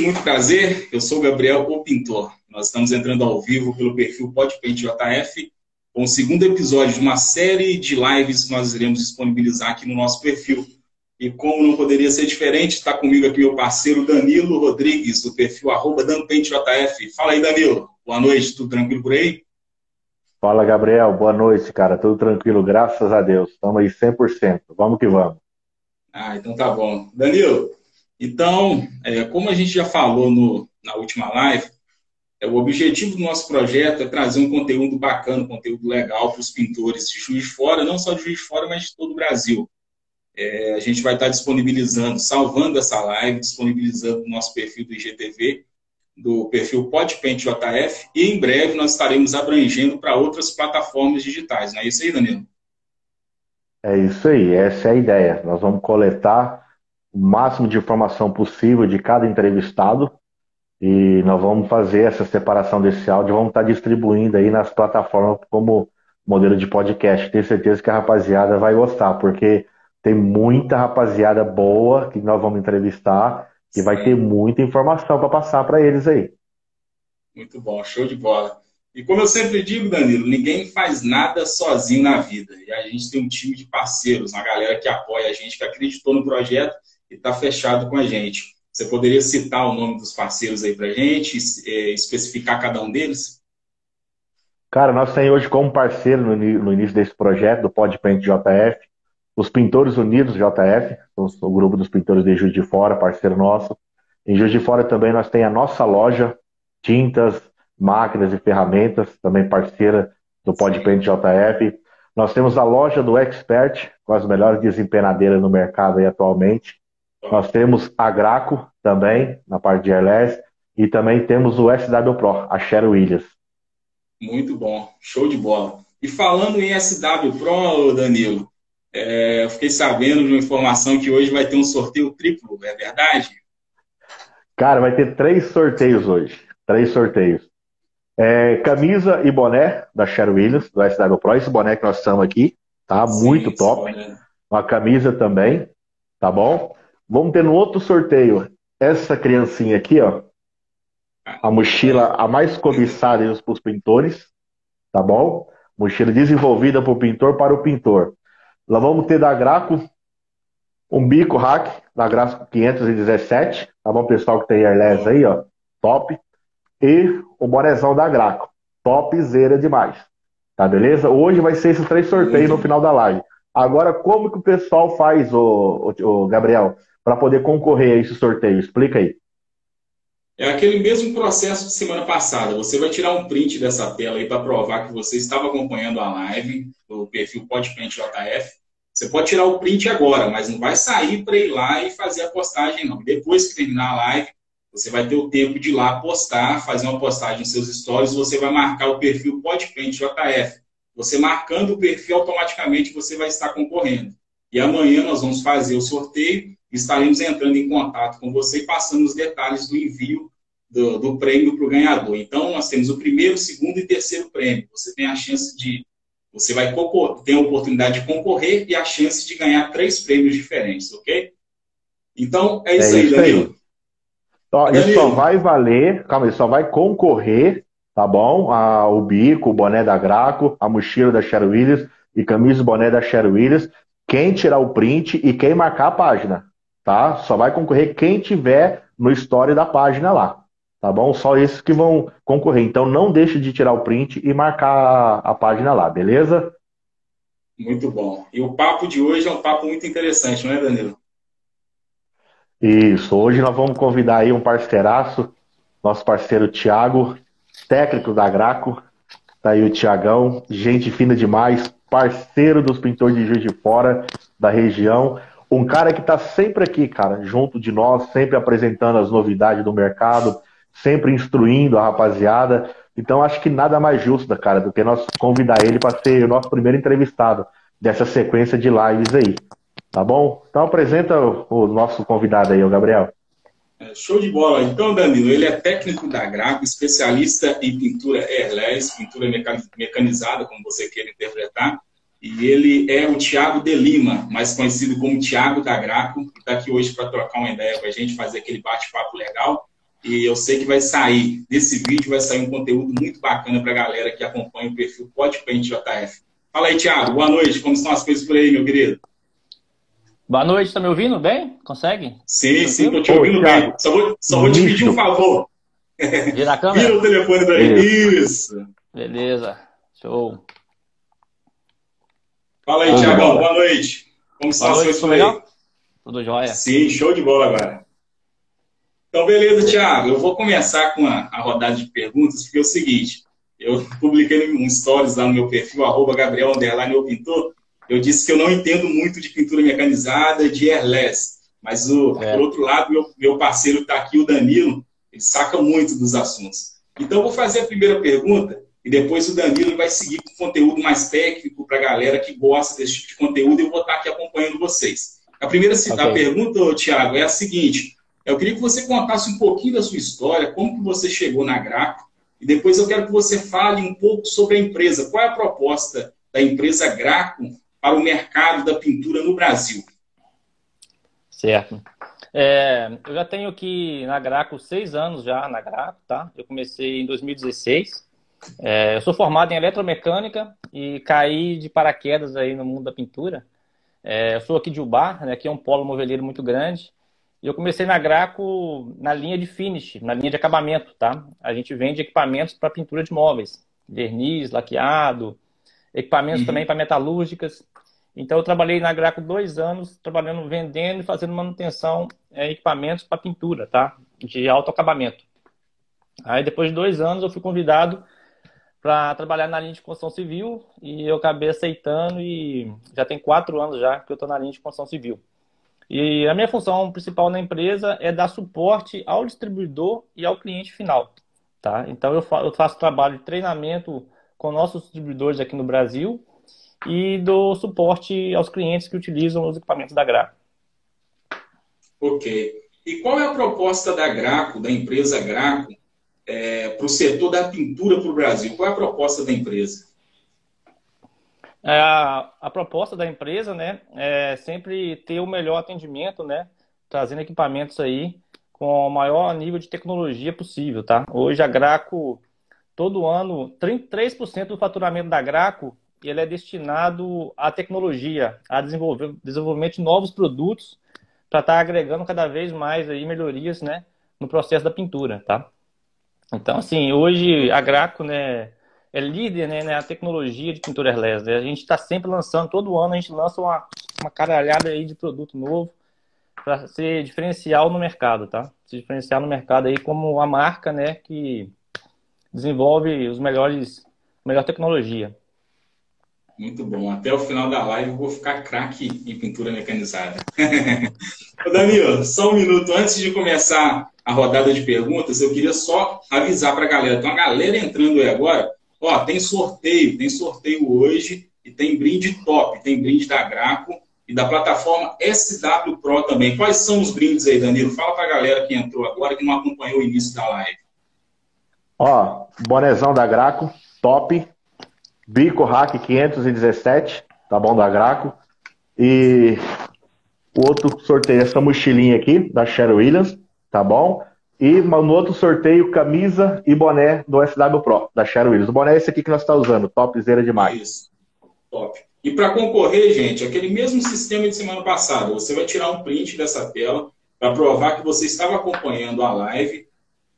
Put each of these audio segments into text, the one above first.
Muito prazer, eu sou o Gabriel, o pintor. Nós estamos entrando ao vivo pelo perfil Podpaint JF, com o segundo episódio de uma série de lives que nós iremos disponibilizar aqui no nosso perfil. E como não poderia ser diferente, está comigo aqui meu parceiro Danilo Rodrigues, do perfil arroba JF. Fala aí, Danilo. Boa noite, tudo tranquilo por aí? Fala, Gabriel. Boa noite, cara. Tudo tranquilo, graças a Deus. Estamos aí 100%. Vamos que vamos. Ah, então tá bom. Danilo, então, é, como a gente já falou no, na última live, é, o objetivo do nosso projeto é trazer um conteúdo bacana, um conteúdo legal para os pintores de Juiz de Fora, não só de Juiz de Fora, mas de todo o Brasil. É, a gente vai estar disponibilizando, salvando essa live, disponibilizando no nosso perfil do IGTV, do perfil Podpaint JF, e em breve nós estaremos abrangendo para outras plataformas digitais. Não é isso aí, Danilo? É isso aí, essa é a ideia. Nós vamos coletar o máximo de informação possível de cada entrevistado e nós vamos fazer essa separação desse áudio, vamos estar distribuindo aí nas plataformas como modelo de podcast. Tenho certeza que a rapaziada vai gostar, porque tem muita rapaziada boa que nós vamos entrevistar e vai ter muita informação para passar para eles aí. Muito bom, show de bola. E como eu sempre digo, Danilo, ninguém faz nada sozinho na vida. E a gente tem um time de parceiros, uma galera que apoia a gente, que acreditou no projeto e está fechado com a gente. Você poderia citar o nome dos parceiros aí para a gente, é, especificar cada um deles? Cara, nós temos hoje como parceiro no, início desse projeto, do Podpaint JF, os Pintores Unidos JF, o grupo dos pintores de Juiz de Fora, parceiro nosso. Em Juiz de Fora também nós temos a nossa loja, tintas, máquinas e ferramentas, também parceira do Podpaint JF. Nós temos a loja do Expert, com as melhores desempenadeiras no mercado aí atualmente. Nós temos a Graco também, na parte de airless, e também temos o SW Pro, a Cheryl Williams. Muito bom, show de bola. E falando em SW Pro, Danilo, é, eu fiquei sabendo de uma informação que hoje vai ter um sorteio triplo, é verdade? Cara, vai ter três sorteios hoje. Três sorteios. É, camisa e boné da Cheryl Williams, do SW Pro. Esse boné que nós estamos aqui, tá? Sim, Muito top. Uma camisa também, tá bom? Vamos ter no outro sorteio essa criancinha aqui, ó. A mochila a mais cobiçada para os pintores, tá bom? Mochila desenvolvida por pintor para o pintor. Lá vamos ter da Graco um bico hack da Graco 517, tá bom, pessoal que tem airless aí, ó, top e o bonezão da Graco. Topzera demais. Tá beleza? Hoje vai ser esses três sorteios no final da live. Agora, como que o pessoal faz, o, o, o Gabriel, para poder concorrer a esse sorteio? Explica aí. É aquele mesmo processo de semana passada. Você vai tirar um print dessa tela aí para provar que você estava acompanhando a live do perfil Podprint JF. Você pode tirar o print agora, mas não vai sair para ir lá e fazer a postagem, não. Depois que terminar a live, você vai ter o tempo de ir lá postar, fazer uma postagem em seus stories, você vai marcar o perfil Podprint JF. Você marcando o perfil, automaticamente você vai estar concorrendo. E amanhã nós vamos fazer o sorteio, estaremos entrando em contato com você e passando os detalhes do envio do, do prêmio para o ganhador. Então, nós temos o primeiro, segundo e terceiro prêmio. Você tem a chance de. Você vai ter a oportunidade de concorrer e a chance de ganhar três prêmios diferentes, ok? Então, é isso, é aí, Danilo. Só, isso só vai valer, calma aí, só vai concorrer, tá bom? A, o bico, o boné da Graco, a mochila da Cheryl Williams e camisa e boné da Cheryl Williams. Quem tirar o print e quem marcar a página, tá? Só vai concorrer quem tiver no story da página lá, tá bom? Só esses que vão concorrer. Então não deixe de tirar o print e marcar a página lá, beleza? Muito bom. E o papo de hoje é um papo muito interessante, não é, Danilo? Isso, hoje nós vamos convidar aí um parceiraço, nosso parceiro Tiago, técnico da Graco. Tá aí o Tiagão, gente fina demais, parceiro dos pintores de Juiz de Fora, da região. Um cara que está sempre aqui, cara, junto de nós, sempre apresentando as novidades do mercado, sempre instruindo a rapaziada. Então acho que nada mais justo, cara, do que nós convidar ele para ser o nosso primeiro entrevistado dessa sequência de lives aí. Tá bom? Então apresenta o nosso convidado aí, o Gabriel. É, show de bola. Então, Danilo, ele é técnico da Graco, especialista em pintura airless, pintura mecanizada, como você queira interpretar. E ele é o Tiago de Lima, mais conhecido como Tiago da Graco, que está aqui hoje para trocar uma ideia com a gente, fazer aquele bate-papo legal. e eu sei que vai sair desse vídeo, vai sair um conteúdo muito bacana para a galera que acompanha o perfil Podpaint JF. Fala aí, Thiago. Boa noite. Como estão as coisas por aí, meu querido? Boa noite. Está me ouvindo bem? Consegue? Sim, tá sim, estou te ouvindo bem. Só vou, só vou te pedir um favor. Vira a câmera? Vira o telefone para mim. Isso. Beleza. Show. Fala aí, Thiago. Boa noite. Como estão as coisas por aí? Legal? Tudo jóia? Sim, show de bola agora. Então, beleza, Thiago. Eu vou começar com a, a rodada de perguntas, porque é o seguinte: eu publiquei um stories lá no meu perfil, arroba Gabriel Underline Pintor. Eu disse que eu não entendo muito de pintura mecanizada, de airless. Mas, o, é. por outro lado, meu, meu parceiro está aqui, o Danilo, ele saca muito dos assuntos. Então, eu vou fazer a primeira pergunta e depois o Danilo vai seguir com conteúdo mais técnico para a galera que gosta desse tipo de conteúdo e eu vou estar aqui acompanhando vocês. A primeira okay. a pergunta, Tiago, é a seguinte. Eu queria que você contasse um pouquinho da sua história, como que você chegou na Graco, e depois eu quero que você fale um pouco sobre a empresa. Qual é a proposta da empresa Graco para o mercado da pintura no Brasil? Certo. É, eu já tenho aqui na Graco seis anos já na Graco, tá? Eu comecei em 2016. É, eu sou formado em eletromecânica e caí de paraquedas aí no mundo da pintura. É, eu sou aqui de Ubar, né, que é um polo moveleiro muito grande. E eu comecei na Graco na linha de finish, na linha de acabamento, tá? A gente vende equipamentos para pintura de móveis, verniz, laqueado, equipamentos uhum. também para metalúrgicas. Então eu trabalhei na Graco dois anos, trabalhando, vendendo e fazendo manutenção é, equipamentos para pintura, tá? De alto acabamento. Aí depois de dois anos eu fui convidado para trabalhar na linha de construção civil e eu acabei aceitando e já tem quatro anos já que eu estou na linha de construção civil. E a minha função principal na empresa é dar suporte ao distribuidor e ao cliente final. Tá? Então, eu, eu faço trabalho de treinamento com nossos distribuidores aqui no Brasil e dou suporte aos clientes que utilizam os equipamentos da Graco. Ok. E qual é a proposta da Graco, da empresa Graco, é, para o setor da pintura para o Brasil? Qual é a proposta da empresa? É, a, a, proposta da empresa, né, é sempre ter o melhor atendimento, né, trazendo equipamentos aí com o maior nível de tecnologia possível, tá? Hoje a Graco, todo ano, 33% do faturamento da Graco, ele é destinado à tecnologia, a desenvolver, desenvolvimento de novos produtos para estar tá agregando cada vez mais aí melhorias, né, no processo da pintura, tá? Então, assim, hoje a Graco, né, é líder né, na tecnologia de pintura airless. Né? A gente está sempre lançando, todo ano a gente lança uma, uma caralhada aí de produto novo para ser diferencial no mercado, tá? Se diferenciar no mercado aí como a marca, né, que desenvolve os melhores, melhor tecnologia. Muito bom. Até o final da live eu vou ficar craque em pintura mecanizada. Ô, Danilo, só um minuto antes de começar a rodada de perguntas, eu queria só avisar para a galera. Tem uma galera entrando aí agora. Ó, tem sorteio, tem sorteio hoje e tem brinde top, tem brinde da Graco e da plataforma SW Pro também. Quais são os brindes aí, Danilo? Fala para a galera que entrou agora, que não acompanhou o início da live. Ó, bonezão da Graco, top. Bico Hack 517, tá bom, da Graco. E o outro sorteio é essa mochilinha aqui, da Cheryl Williams, tá bom? E no outro sorteio, camisa e boné do SW Pro, da Cheryl Williams. O boné é esse aqui que nós estamos tá usando, topzera demais. Isso, top. E para concorrer, gente, aquele mesmo sistema de semana passada, você vai tirar um print dessa tela para provar que você estava acompanhando a live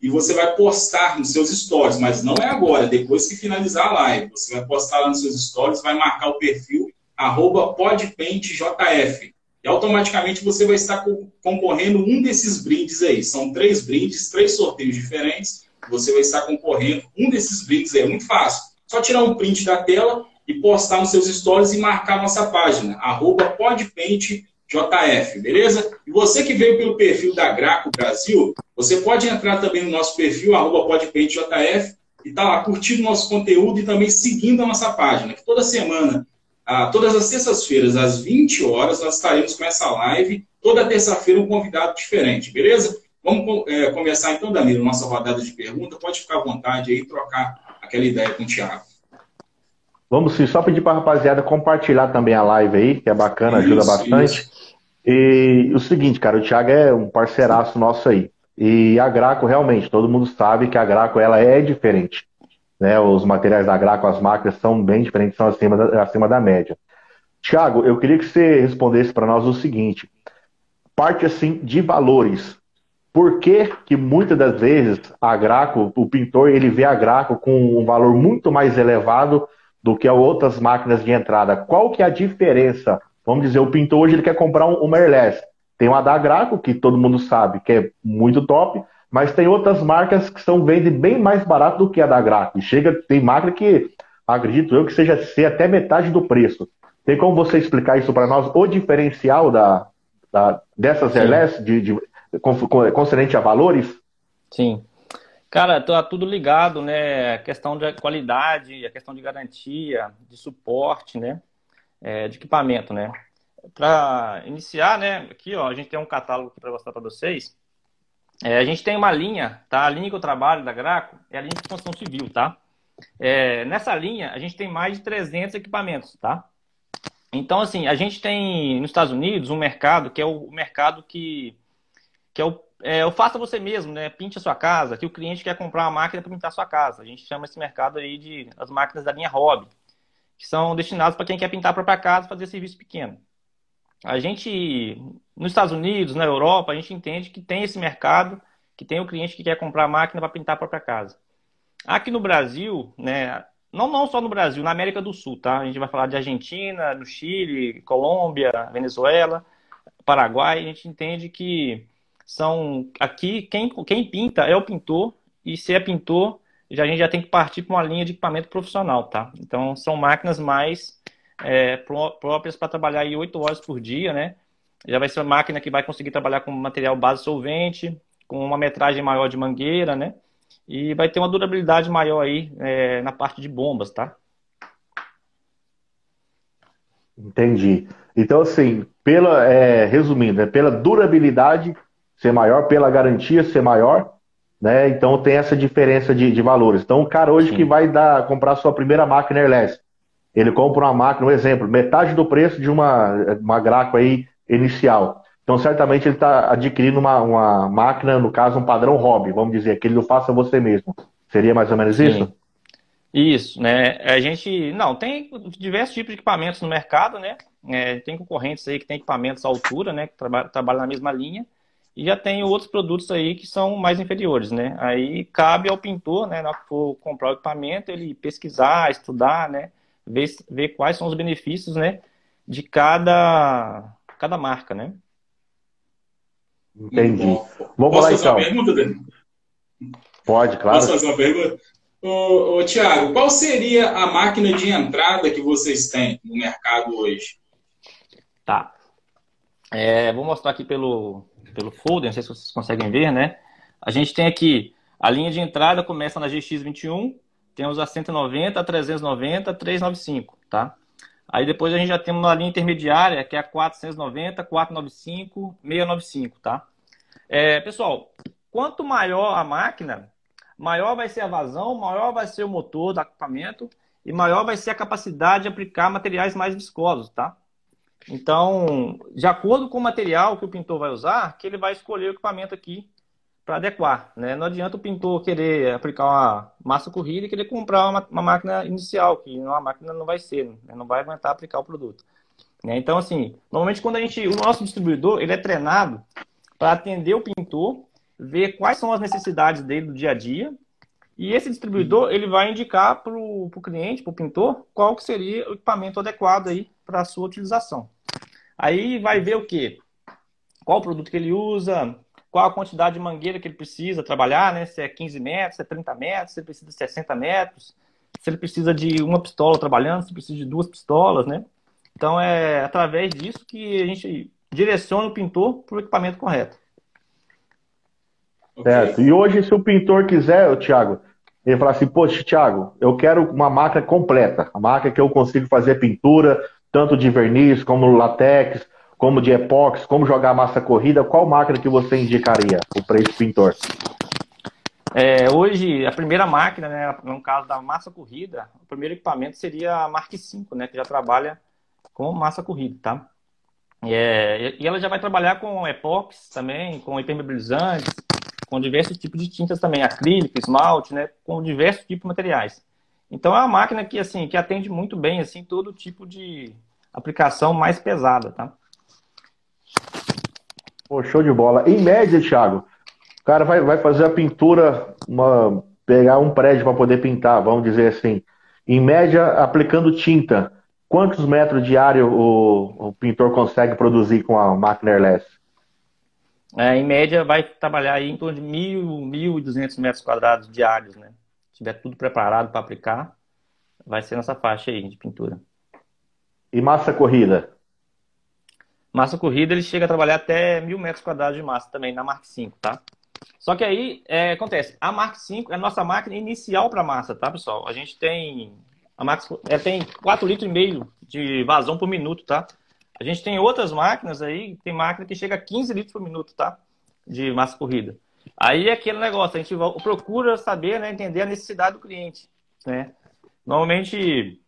e você vai postar nos seus stories, mas não é agora, depois que finalizar a live. Você vai postar lá nos seus stories, vai marcar o perfil arroba podpaintjf automaticamente você vai estar concorrendo um desses brindes aí. São três brindes, três sorteios diferentes. Você vai estar concorrendo um desses brindes aí. É muito fácil. Só tirar um print da tela e postar nos seus stories e marcar nossa página, arroba podpaintjf, beleza? E você que veio pelo perfil da Graco Brasil, você pode entrar também no nosso perfil, arroba podpaintjf, e tá lá curtindo nosso conteúdo e também seguindo a nossa página, que toda semana ah, todas as terças-feiras, às 20 horas, nós estaremos com essa live. Toda terça-feira, um convidado diferente, beleza? Vamos é, começar então, Danilo, nossa rodada de perguntas. Pode ficar à vontade aí trocar aquela ideia com o Thiago. Vamos sim, só pedir para a rapaziada compartilhar também a live aí, que é bacana, ajuda isso, bastante. Isso. E o seguinte, cara, o Thiago é um parceiraço nosso aí. E a Graco, realmente, todo mundo sabe que a Graco ela é diferente. Né? Os materiais da Graco, as máquinas são bem diferentes, são acima da, acima da média. Tiago, eu queria que você respondesse para nós o seguinte: parte assim de valores. Por que, que muitas das vezes a Graco, o pintor, ele vê a Graco com um valor muito mais elevado do que outras máquinas de entrada? Qual que é a diferença? Vamos dizer, o pintor hoje ele quer comprar um, um Merless. Tem uma da Graco, que todo mundo sabe que é muito top, mas tem outras marcas que são vendem bem mais barato do que a da Graco. E chega, tem máquina que acredito eu que seja ser até metade do preço. Tem como você explicar isso para nós, o diferencial da, da dessas relés de, de, concernente a valores? Sim. Cara, tá tudo ligado, né? A questão de qualidade, a questão de garantia, de suporte, né? É, de equipamento, né? Para iniciar, né? Aqui, ó, a gente tem um catálogo para mostrar para vocês. É, a gente tem uma linha, tá? A linha que eu trabalho da Graco é a linha de construção civil, tá? É, nessa linha, a gente tem mais de 300 equipamentos, tá? Então, assim, a gente tem nos Estados Unidos um mercado que é o mercado que, que é o, é, o faça você mesmo, né? Pinte a sua casa, que o cliente quer comprar uma máquina para pintar a sua casa. A gente chama esse mercado aí de as máquinas da linha hobby, que são destinadas para quem quer pintar a própria casa fazer serviço pequeno. A gente, nos Estados Unidos, na Europa, a gente entende que tem esse mercado, que tem o cliente que quer comprar a máquina para pintar a própria casa. Aqui no Brasil, né, não, não só no Brasil, na América do Sul, tá? A gente vai falar de Argentina, no Chile, Colômbia, Venezuela, Paraguai. A gente entende que são aqui quem, quem pinta é o pintor e se é pintor já a gente já tem que partir para uma linha de equipamento profissional, tá? Então são máquinas mais é, próprias para trabalhar aí oito horas por dia, né? Já vai ser uma máquina que vai conseguir trabalhar com material base solvente, com uma metragem maior de mangueira, né? e vai ter uma durabilidade maior aí é, na parte de bombas, tá? Entendi. Então, assim, pela, é, resumindo, é pela durabilidade ser maior, pela garantia ser maior, né? Então tem essa diferença de, de valores. Então, o cara hoje Sim. que vai dar, comprar sua primeira máquina airless, ele compra uma máquina, um exemplo, metade do preço de uma, uma Graco aí inicial. Então, certamente, ele está adquirindo uma, uma máquina, no caso, um padrão hobby, vamos dizer, que ele não faça você mesmo. Seria mais ou menos Sim. isso? Isso, né? A gente. Não, tem diversos tipos de equipamentos no mercado, né? É, tem concorrentes aí que tem equipamentos à altura, né? Que trabalham trabalha na mesma linha. E já tem outros produtos aí que são mais inferiores, né? Aí cabe ao pintor, né? Na hora que for comprar o equipamento, ele pesquisar, estudar, né? Ver, ver quais são os benefícios, né? De cada, cada marca, né? Entendi. Vamos Posso fazer então. uma pergunta, Dani? Pode, claro. Posso fazer uma pergunta? Ô, ô, Tiago, qual seria a máquina de entrada que vocês têm no mercado hoje? Tá. É, vou mostrar aqui pelo, pelo folder, não sei se vocês conseguem ver, né? A gente tem aqui a linha de entrada começa na GX21, temos a 190, a 390, a 395, tá? Aí depois a gente já tem uma linha intermediária, que é a 490, 495, 695, tá? É, pessoal, quanto maior a máquina, maior vai ser a vazão, maior vai ser o motor do equipamento e maior vai ser a capacidade de aplicar materiais mais viscosos, tá? Então, de acordo com o material que o pintor vai usar, que ele vai escolher o equipamento aqui para adequar. Né? Não adianta o pintor querer aplicar uma massa corrida e querer comprar uma, uma máquina inicial, que uma máquina não vai ser, né? não vai aguentar aplicar o produto. Né? Então, assim, normalmente quando a gente, o nosso distribuidor, ele é treinado para atender o pintor, ver quais são as necessidades dele do dia a dia, e esse distribuidor ele vai indicar para o cliente, para o pintor, qual que seria o equipamento adequado aí para a sua utilização. Aí vai ver o quê? Qual produto que ele usa, qual a quantidade de mangueira que ele precisa trabalhar, né? Se é 15 metros, se é 30 metros, se ele precisa de 60 metros, se ele precisa de uma pistola trabalhando, se precisa de duas pistolas, né? Então é através disso que a gente direciona o pintor para o equipamento correto. Certo. E hoje, se o pintor quiser, Thiago, ele falar assim, poxa, Thiago, eu quero uma máquina completa, a máquina que eu consigo fazer pintura, tanto de verniz como latex, como de epóxi, como jogar massa corrida, qual máquina que você indicaria para esse pintor? É, hoje, a primeira máquina, né, no caso da massa corrida, o primeiro equipamento seria a Mark V, né, que já trabalha com massa corrida, tá? É, e ela já vai trabalhar com epóxi também, com impermeabilizantes, com diversos tipos de tintas também, acrílico, esmalte, né, com diversos tipos de materiais. Então é uma máquina que assim que atende muito bem assim todo tipo de aplicação mais pesada, tá? Pô, show de bola. Em média, Thiago, o cara vai, vai fazer a pintura, uma, pegar um prédio para poder pintar, vamos dizer assim. Em média, aplicando tinta, quantos metros de área o, o pintor consegue produzir com a máquina airless? É, em média, vai trabalhar aí em torno de 1.000, 1.200 metros quadrados diários, né? Se tiver tudo preparado para aplicar, vai ser nessa faixa aí de pintura. E massa corrida? Massa corrida, ele chega a trabalhar até mil metros quadrados de massa também na Mark 5, tá? Só que aí, é, acontece, a Mark 5 é a nossa máquina inicial para massa, tá, pessoal? A gente tem, a Mark, ela tem 4,5 litros de vazão por minuto, tá? A gente tem outras máquinas aí, tem máquina que chega a 15 litros por minuto, tá? De massa corrida. Aí é aquele negócio, a gente procura saber, né, entender a necessidade do cliente, né? Normalmente,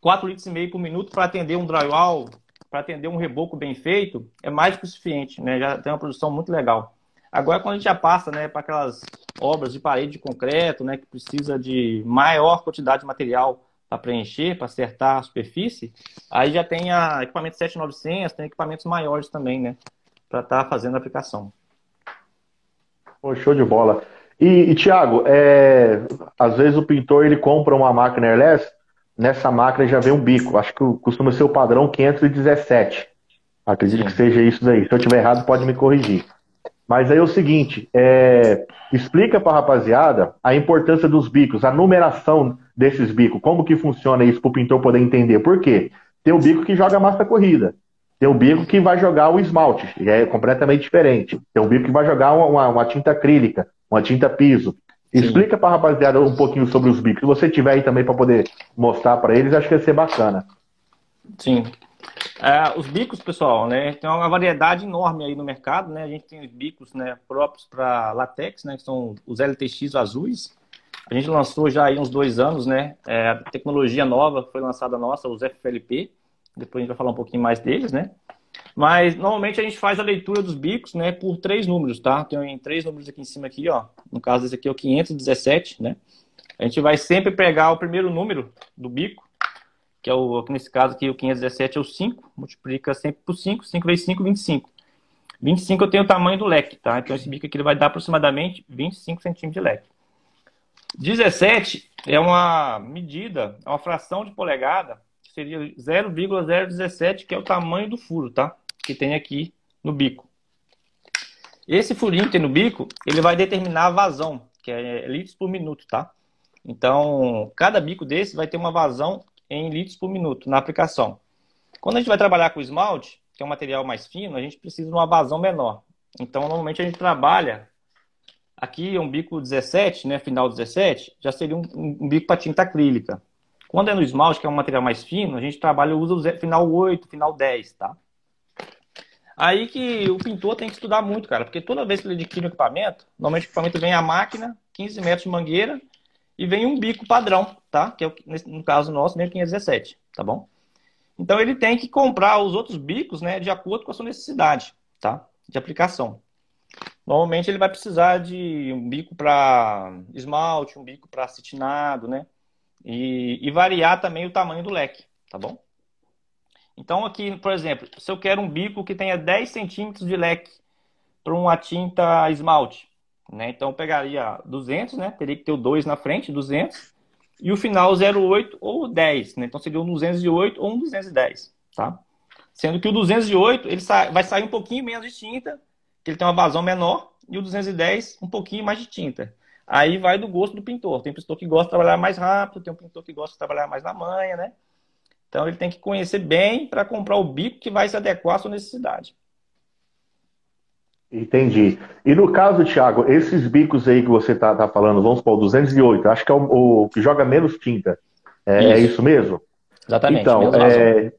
4 litros e meio por minuto para atender um drywall, para atender um reboco bem feito, é mais que o suficiente, né? Já tem uma produção muito legal. Agora, quando a gente já passa né, para aquelas obras de parede de concreto, né, que precisa de maior quantidade de material para preencher, para acertar a superfície, aí já tem a equipamento 7900, tem equipamentos maiores também, né, para estar tá fazendo a aplicação. Show de bola. E, e Tiago, é, às vezes o pintor ele compra uma máquina airless, nessa máquina já vem um bico. Acho que costuma ser o padrão 517. Acredito Sim. que seja isso daí. Se eu estiver errado, pode me corrigir. Mas aí é o seguinte, é, explica para a rapaziada a importância dos bicos, a numeração desses bicos, como que funciona isso para o pintor poder entender. Por quê? Tem o bico que joga massa corrida, tem o bico que vai jogar o esmalte, é completamente diferente. Tem o bico que vai jogar uma, uma tinta acrílica, uma tinta piso. Explica para a rapaziada um pouquinho sobre os bicos. Se você tiver aí também para poder mostrar para eles, acho que vai ser bacana. Sim. É, os bicos, pessoal, né? Tem uma variedade enorme aí no mercado, né? A gente tem os bicos, né, próprios para latex, né? Que são os LTX azuis. A gente lançou já aí uns dois anos, né? É, a tecnologia nova foi lançada nossa, os FLP. Depois a gente vai falar um pouquinho mais deles, né? Mas normalmente a gente faz a leitura dos bicos, né, por três números, tá? Tem três números aqui em cima aqui, ó. No caso desse aqui é o 517, né? A gente vai sempre pegar o primeiro número do bico que é o, nesse caso aqui, o 517 é o 5, multiplica sempre por 5, 5 vezes 5, 25. 25 eu tenho o tamanho do leque, tá? Então esse bico aqui ele vai dar aproximadamente 25 centímetros de leque. 17 é uma medida, é uma fração de polegada, que seria 0,017, que é o tamanho do furo, tá? Que tem aqui no bico. Esse furinho que tem no bico, ele vai determinar a vazão, que é litros por minuto, tá? Então, cada bico desse vai ter uma vazão em litros por minuto na aplicação. Quando a gente vai trabalhar com esmalte, que é um material mais fino, a gente precisa de uma vazão menor. Então, normalmente a gente trabalha aqui um bico 17, né, final 17, já seria um, um bico para tinta acrílica. Quando é no esmalte, que é um material mais fino, a gente trabalha usa o final 8, final 10, tá? Aí que o pintor tem que estudar muito, cara, porque toda vez que ele adquire um equipamento, normalmente o equipamento vem a máquina, 15 metros de mangueira e vem um bico padrão, tá? Que é o, no caso nosso, mesmo 517, tá bom? Então ele tem que comprar os outros bicos, né, de acordo com a sua necessidade, tá? De aplicação. Normalmente ele vai precisar de um bico para esmalte, um bico para acetinado, né? E, e, variar também o tamanho do leque, tá bom? Então aqui, por exemplo, se eu quero um bico que tenha 10 centímetros de leque para uma tinta esmalte, né? Então, eu pegaria 200, né? Teria que ter o 2 na frente, 200. E o final 0,8 ou 10, né? Então, seria um 208 ou um 210, tá? Sendo que o 208, ele vai sair um pouquinho menos de tinta, que ele tem uma vazão menor, e o 210, um pouquinho mais de tinta. Aí vai do gosto do pintor. Tem pintor que gosta de trabalhar mais rápido, tem um pintor que gosta de trabalhar mais na manha, né? Então, ele tem que conhecer bem para comprar o bico que vai se adequar à sua necessidade. Entendi. E no caso, Thiago, esses bicos aí que você tá, tá falando, vamos supor, 208, acho que é o, o que joga menos tinta. É isso, é isso mesmo? Exatamente. Então, é...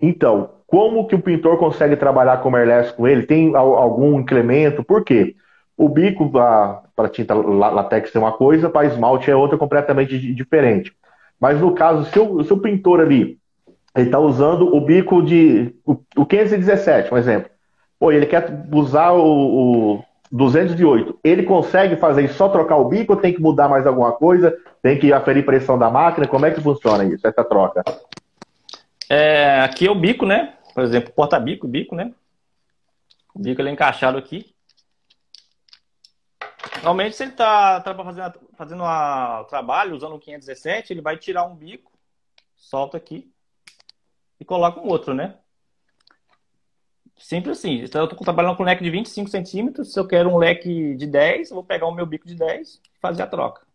então, como que o pintor consegue trabalhar com airless com ele? Tem algum incremento? Por quê? O bico para tinta latex é uma coisa, para esmalte é outra completamente diferente. Mas no caso, se o, se o pintor ali está usando o bico de o, o 517, um exemplo Pô, ele quer usar o, o 208, ele consegue fazer só trocar o bico ou tem que mudar mais alguma coisa? Tem que aferir pressão da máquina? Como é que funciona isso, essa troca? É, aqui é o bico, né? Por exemplo, porta-bico, bico, né? O bico ele é encaixado aqui. Normalmente, se ele está tá fazendo, fazendo o trabalho usando o 517, ele vai tirar um bico, solta aqui e coloca um outro, né? Simples assim. Então, eu estou trabalhando com um leque de 25 centímetros. Se eu quero um leque de 10, eu vou pegar o meu bico de 10 e fazer a troca.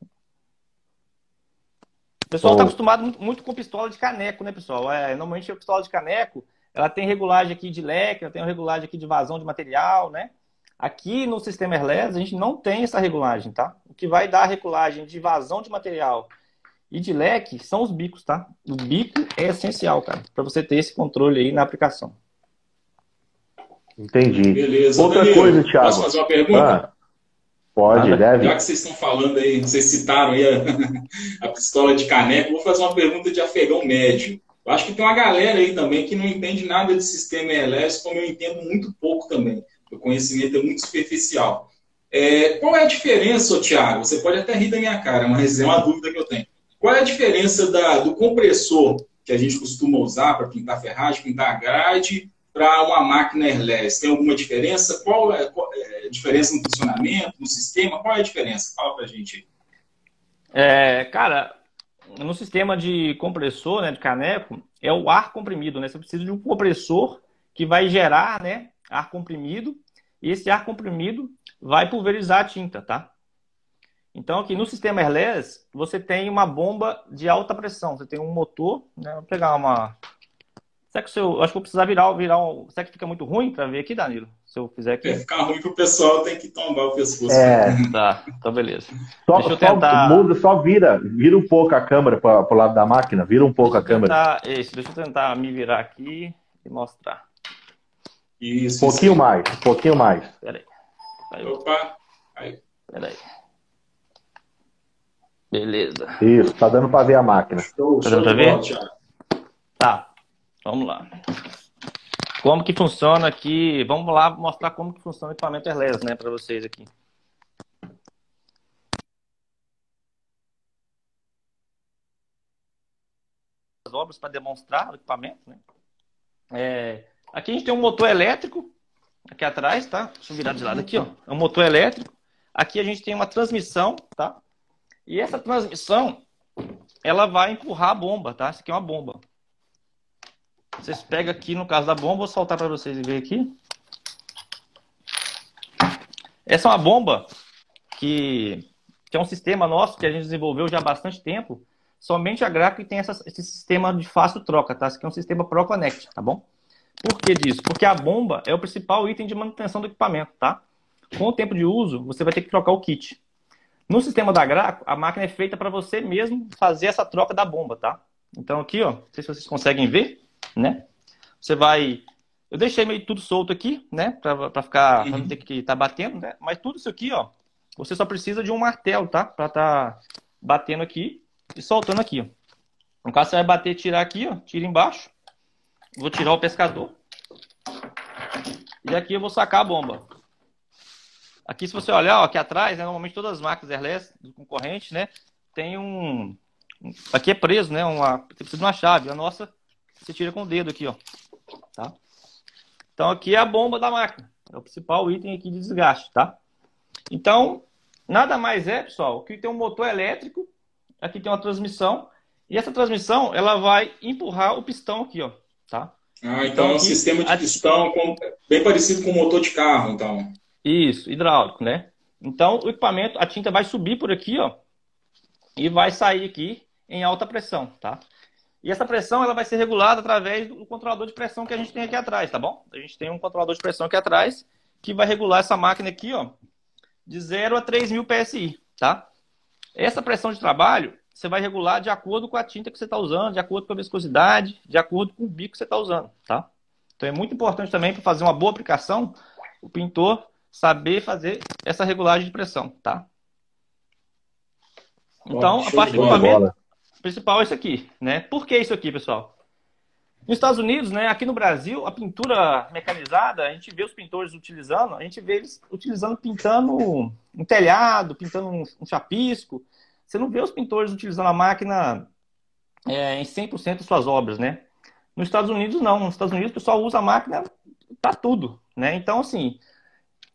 O pessoal está acostumado muito com pistola de caneco, né, pessoal? É, normalmente a pistola de caneco, ela tem regulagem aqui de leque, ela tem regulagem aqui de vazão de material, né? Aqui no sistema Airless, a gente não tem essa regulagem, tá? O que vai dar a regulagem de vazão de material e de leque são os bicos, tá? O bico é essencial, cara, para você ter esse controle aí na aplicação. Entendi. Beleza. Outra Danilo, coisa, Thiago. Posso fazer uma pergunta? Ah, pode, ah, deve. Já que vocês estão falando aí, vocês citaram aí a, a pistola de caneco, vou fazer uma pergunta de afegão médio. Eu acho que tem uma galera aí também que não entende nada de sistema ELS, como eu entendo muito pouco também. O conhecimento é muito superficial. É, qual é a diferença, Thiago? Você pode até rir da minha cara, mas é uma dúvida que eu tenho. Qual é a diferença da, do compressor que a gente costuma usar para pintar ferragem, pintar grade, para uma máquina airless? Tem alguma diferença? Qual é, qual é, a diferença no funcionamento, no sistema? Qual é a diferença? Fala para a gente. É, cara, no sistema de compressor, né, de caneco, é o ar comprimido, né? Você precisa de um compressor que vai gerar, né, ar comprimido, e esse ar comprimido vai pulverizar a tinta, tá? Então, aqui no sistema airless, você tem uma bomba de alta pressão. Você tem um motor, né? Vou pegar uma... Será que eu, acho que vou precisar virar, virar um... Será que fica muito ruim para ver aqui, Danilo? Se eu fizer aqui. É, ficar ruim pro pessoal, tem que tombar o pescoço. É. Tá, então beleza. Só, Deixa eu tentar... Só, muda, só vira, vira um pouco a câmera para o lado da máquina, vira um pouco a câmera. Tentar, isso, deixa eu tentar me virar aqui e mostrar. Isso. Um pouquinho isso. mais, um pouquinho mais. Peraí. aí. Opa. Aí. Peraí. Beleza. Isso, tá dando para ver a máquina. Show, tá dando para ver? Tá. Vamos lá. Como que funciona aqui? Vamos lá mostrar como que funciona o equipamento Airless, né, para vocês aqui. As obras para demonstrar o equipamento, né? É, Aqui a gente tem um motor elétrico, aqui atrás, tá? Deixa eu virar de lado aqui, ó. É um motor elétrico. Aqui a gente tem uma transmissão, tá? E essa transmissão, ela vai empurrar a bomba, tá? Essa aqui é uma bomba. Vocês pegam aqui, no caso da bomba, vou soltar para vocês verem aqui. Essa é uma bomba que, que, é um sistema nosso que a gente desenvolveu já há bastante tempo. Somente a Graco tem essa, esse sistema de fácil troca, tá? Esse aqui é um sistema ProConnect, tá bom? Por que disso? Porque a bomba é o principal item de manutenção do equipamento, tá? Com o tempo de uso, você vai ter que trocar o kit. No sistema da Graco, a máquina é feita para você mesmo fazer essa troca da bomba, tá? Então aqui, ó, não sei se vocês conseguem ver, né? Você vai... Eu deixei meio tudo solto aqui, né? Para ficar... Pra não ter que estar tá batendo, né? Mas tudo isso aqui, ó, você só precisa de um martelo, tá? Para estar tá batendo aqui e soltando aqui, ó. No caso, você vai bater, tirar aqui, ó, tira embaixo. Vou tirar o pescador. E aqui eu vou sacar a bomba. Aqui, se você olhar ó, aqui atrás, né, normalmente todas as máquinas airless do concorrente, né, tem um... Aqui é preso, né, uma... Você precisa de uma chave. A nossa, você tira com o dedo aqui, ó. Tá? Então, aqui é a bomba da máquina. É o principal item aqui de desgaste, tá? Então, nada mais é, pessoal, que tem um motor elétrico, aqui tem uma transmissão, e essa transmissão, ela vai empurrar o pistão aqui, ó. Tá? Ah, então, então é um sistema de pistão com, bem parecido com o motor de carro, então. Isso, hidráulico, né? Então o equipamento, a tinta vai subir por aqui, ó, e vai sair aqui em alta pressão, tá? E essa pressão ela vai ser regulada através do controlador de pressão que a gente tem aqui atrás, tá bom? A gente tem um controlador de pressão aqui atrás que vai regular essa máquina aqui, ó, de 0 a 3.000 PSI, tá? Essa pressão de trabalho você vai regular de acordo com a tinta que você está usando, de acordo com a viscosidade, de acordo com o bico que você está usando, tá? Então é muito importante também para fazer uma boa aplicação, o pintor saber fazer essa regulagem de pressão, tá? Então, a parte do equipamento principal é isso aqui, né? Por que isso aqui, pessoal? Nos Estados Unidos, né, aqui no Brasil, a pintura mecanizada, a gente vê os pintores utilizando, a gente vê eles utilizando, pintando um telhado, pintando um, um chapisco. Você não vê os pintores utilizando a máquina é, em 100% de suas obras, né? Nos Estados Unidos, não. Nos Estados Unidos, o pessoal usa a máquina para tudo, né? Então, assim,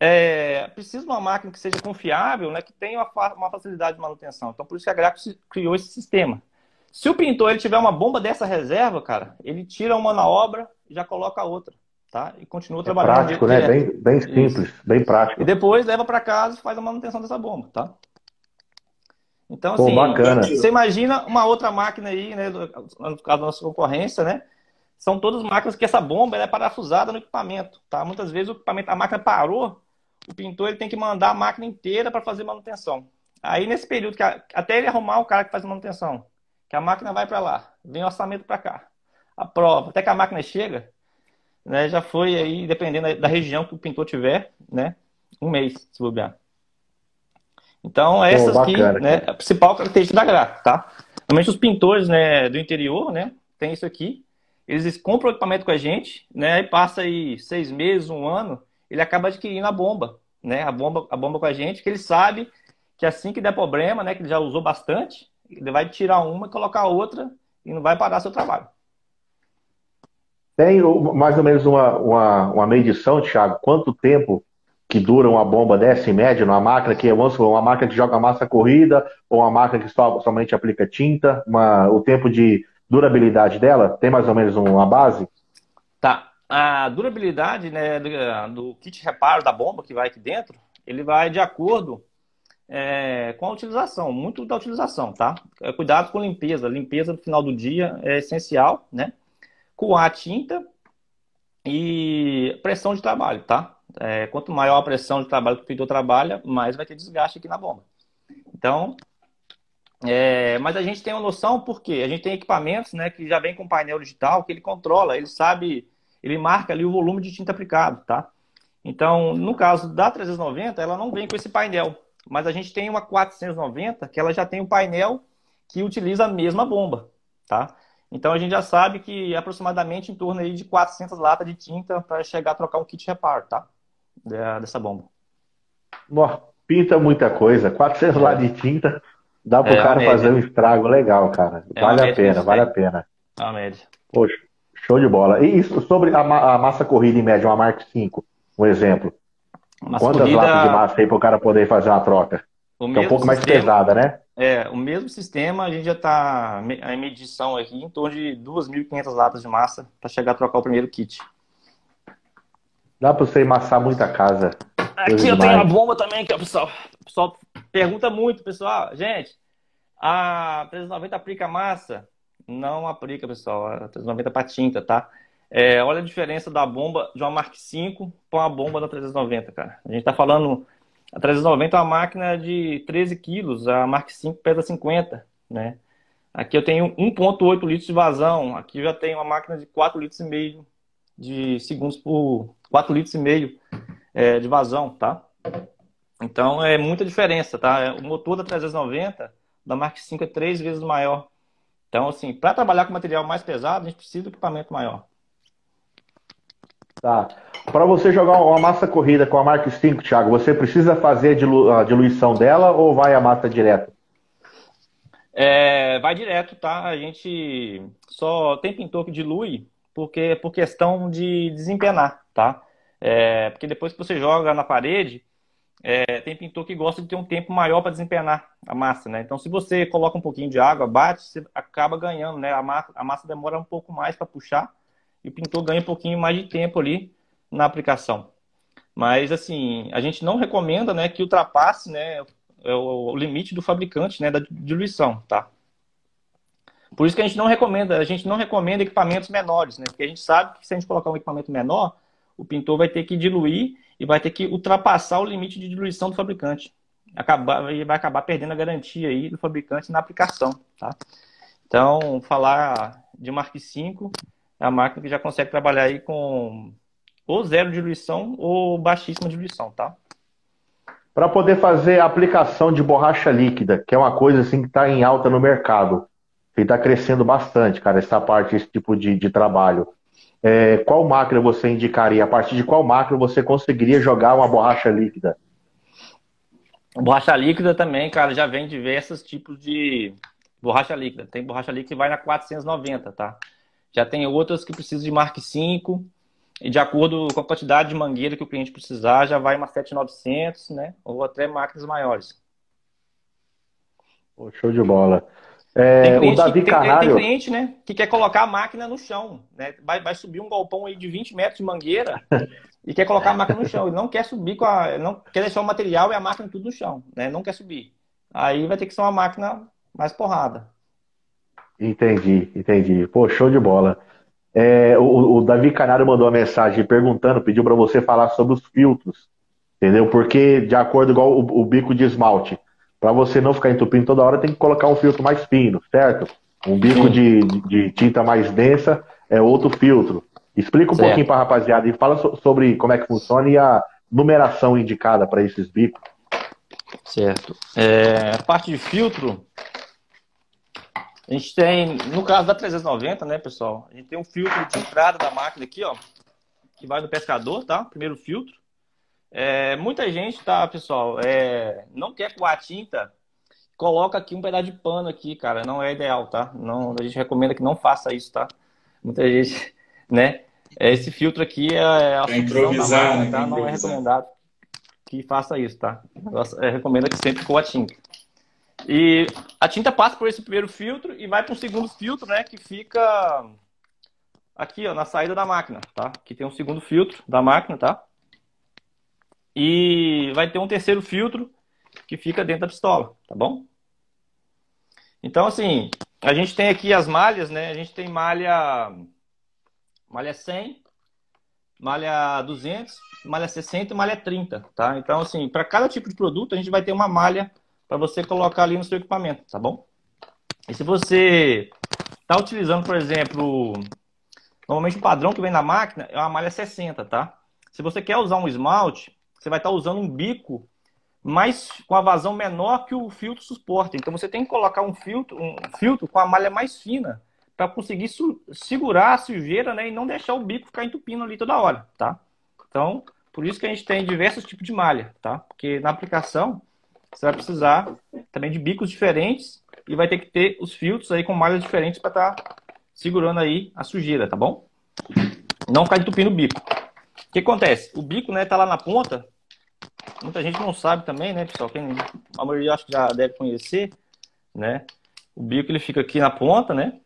é, precisa de uma máquina que seja confiável, né, que tenha uma, uma, facilidade de manutenção. Então, por isso que a Graco criou esse sistema. Se o pintor ele tiver uma bomba dessa reserva, cara, ele tira uma na obra e já coloca outra, tá? E continua é trabalhando. Prático, né? Bem, bem simples, isso. bem prático. E depois leva para casa e faz a manutenção dessa bomba, tá? Então, assim, Pô, bacana. você imagina uma outra máquina aí, né, no caso da nossa concorrência, né? São todas máquinas que essa bomba é parafusada no equipamento, tá? Muitas vezes o equipamento, a máquina parou, o pintor ele tem que mandar a máquina inteira para fazer manutenção. Aí, nesse período, que a, até ele arrumar o cara que faz manutenção, que a máquina vai para lá, vem o orçamento para cá, a prova, até que a máquina chega, né, já foi aí, dependendo da, da região que o pintor tiver, né, um mês, se bobear. Então, essas Pô, aqui, né, a principal característica da gráfica, tá? Normalmente os pintores, né, do interior, né, tem isso aqui, eles compram o equipamento com a gente, né, e passa aí seis meses, um ano, ele acaba adquirindo a bomba, né? A bomba, a bomba com a gente, que ele sabe que assim que der problema, né? Que ele já usou bastante, ele vai tirar uma e colocar outra e não vai parar seu trabalho. Tem mais ou menos uma, uma, uma medição, Thiago, quanto tempo que dura uma bomba dessa em média numa máquina que, supor, uma máquina que joga massa corrida ou uma máquina que só, somente aplica tinta, uma, o tempo de durabilidade dela, tem mais ou menos uma base? Tá a durabilidade né, do, do, kit reparo da bomba que vai aqui dentro, ele vai de acordo é, com a utilização, muito da utilização, tá? É, cuidado com limpeza. Limpeza no final do dia é essencial, né? Coar a tinta e pressão de trabalho, tá? É, quanto maior a pressão de trabalho que o pintor trabalha, mais vai ter desgaste aqui na bomba. Então, é, mas a gente tem uma noção porque a gente tem equipamentos né, que já vem com painel digital que ele controla, ele sabe ele marca ali o volume de tinta aplicado, tá? Então, no caso da 390, ela não vem com esse painel, mas a gente tem uma 490 que ela já tem um painel que utiliza a mesma bomba, tá? Então a gente já sabe que aproximadamente em torno aí de 400 latas de tinta para chegar a trocar um kit reparo, tá? Dessa bomba. pinta muita coisa. 400 é. latas de tinta dá para o é, cara fazer um estrago legal, cara. É vale a pena, vale a pena. É a média. Poxa, Show de bola. E isso, sobre a, a massa corrida em média, uma Mark V, um exemplo. Massa Quantas corrida... latas de massa tem para o cara poder fazer uma troca? O que é um pouco sistema, mais pesada, né? É, o mesmo sistema, a gente já está em medição aqui em torno de 2.500 latas de massa para chegar a trocar o primeiro kit. Dá para você emassar muita casa. Aqui eu tenho a bomba também, que o pessoal, o pessoal pergunta muito, pessoal. Gente, a 390 aplica massa? não aplica, pessoal. A 390 para tinta, tá? É, olha a diferença da bomba de uma Mark V com a bomba da 390, cara. A gente tá falando. A 390 é uma máquina de 13 quilos, a Mark V pesa 50, né? Aqui eu tenho 1,8 litros de vazão. Aqui eu já tenho uma máquina de 4 litros e meio de segundos por 4 litros e meio é, de vazão, tá? Então é muita diferença, tá? O motor da 390 da Mark V é três vezes maior então, assim, para trabalhar com material mais pesado, a gente precisa de equipamento maior. Tá. Para você jogar uma massa corrida com a Mark 5, Thiago, você precisa fazer a diluição dela ou vai a massa direto? É, vai direto, tá? A gente só tem pintor que dilui porque por questão de desempenar, tá? É, porque depois que você joga na parede, é, tem pintor que gosta de ter um tempo maior para desempenar a massa, né? Então, se você coloca um pouquinho de água, bate, você acaba ganhando, né? A massa, a massa demora um pouco mais para puxar e o pintor ganha um pouquinho mais de tempo ali na aplicação. Mas, assim, a gente não recomenda, né, que ultrapasse, né, o, o limite do fabricante, né, da diluição, tá? Por isso que a gente não recomenda, a gente não recomenda equipamentos menores, né? Porque a gente sabe que se a gente colocar um equipamento menor, o pintor vai ter que diluir e vai ter que ultrapassar o limite de diluição do fabricante. Acabar, vai acabar perdendo a garantia aí do fabricante na aplicação, tá? Então, falar de Mark V é a máquina que já consegue trabalhar aí com ou zero diluição ou baixíssima diluição, tá? Para poder fazer a aplicação de borracha líquida, que é uma coisa assim que está em alta no mercado, Você está crescendo bastante, cara, essa parte, esse tipo de, de trabalho. É, qual máquina você indicaria? A partir de qual máquina você conseguiria jogar uma borracha líquida? Borracha líquida também, cara, já vem diversos tipos de borracha líquida. Tem borracha líquida que vai na 490, tá? Já tem outras que precisam de Mark 5, e de acordo com a quantidade de mangueira que o cliente precisar, já vai uma 7900, né? Ou até máquinas maiores. show de bola. É, o Davi que, Carralho... Tem, tem, cliente, né, que quer colocar a máquina no chão, né? Vai, vai subir um galpão aí de 20 metros de mangueira e quer colocar a máquina no chão. Ele não quer subir com a... Não quer deixar o material e a máquina tudo no chão, né? Não quer subir. Aí vai ter que ser uma máquina mais porrada. Entendi, entendi. Pô, show de bola. É, o, o, Davi Canário mandou uma mensagem perguntando, pediu para você falar sobre os filtros, entendeu? Porque, de acordo com o, o bico de esmalte, para você não ficar entupindo toda hora, tem que colocar um filtro mais fino, certo? Um bico de, de, tinta mais densa é outro filtro. Explica um certo. pouquinho para a rapaziada e fala so, sobre como é que funciona e a numeração indicada para esses bicos. Certo. É, a parte de filtro, a gente tem, no caso da 390, né, pessoal? A gente tem um filtro de entrada da máquina aqui, ó, que vai do pescador, tá? Primeiro filtro. É, muita gente, tá, pessoal, é, não quer coar a tinta, coloca aqui um pedaço de pano aqui, cara. Não é ideal, tá? Não, a gente recomenda que não faça isso, tá? Muita gente, né? Esse filtro aqui é a improvisar, máquina, né? tá? Não é recomendado que faça isso, tá? É, recomenda que sempre coa a tinta. E a tinta passa por esse primeiro filtro e vai para um segundo filtro, né? Que fica aqui, ó, na saída da máquina, tá? Aqui tem um segundo filtro da máquina, tá? E vai ter um terceiro filtro que fica dentro da pistola, tá bom? Então, assim, a gente tem aqui as malhas, né? A gente tem malha, malha 100, malha 200, malha 60 e malha 30, tá? Então, assim, para cada tipo de produto, a gente vai ter uma malha para você colocar ali no seu equipamento, tá bom? E se você está utilizando, por exemplo, normalmente o padrão que vem na máquina é uma malha 60, tá? Se você quer usar um esmalte, você vai estar usando um bico mais com a vazão menor que o filtro suporta. Então você tem que colocar um filtro, um filtro com a malha mais fina para conseguir segurar a sujeira, né, e não deixar o bico ficar entupindo ali toda hora, tá? Então, por isso que a gente tem diversos tipos de malha, tá? Porque na aplicação você vai precisar também de bicos diferentes e vai ter que ter os filtros aí com malhas diferentes para estar tá segurando aí a sujeira, tá bom? Não ficar entupindo o bico. O que acontece? O bico, né, tá lá na ponta. Muita gente não sabe também, né, pessoal? Quem, a maioria acho que já deve conhecer, né? O bico ele fica aqui na ponta, né?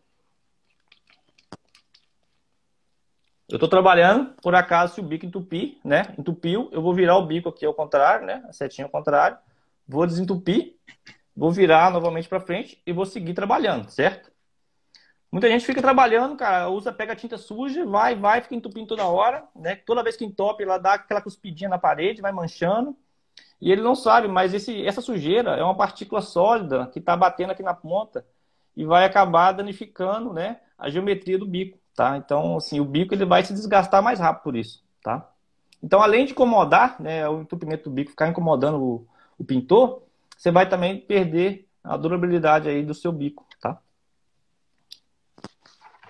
Eu estou trabalhando, por acaso, se o bico entupir, né? Entupiu, eu vou virar o bico aqui ao contrário, né? A setinha ao contrário vou desentupir, vou virar novamente para frente e vou seguir trabalhando, certo? Muita gente fica trabalhando, cara, usa, pega tinta suja, vai, vai, fica entupindo toda hora, né? Toda vez que entope, ela dá aquela cuspidinha na parede, vai manchando. E ele não sabe, mas esse, essa sujeira é uma partícula sólida que está batendo aqui na ponta e vai acabar danificando, né, a geometria do bico, tá? Então, assim, o bico ele vai se desgastar mais rápido por isso, tá? Então, além de incomodar, né, o entupimento do bico ficar incomodando o, o pintor, você vai também perder a durabilidade aí do seu bico?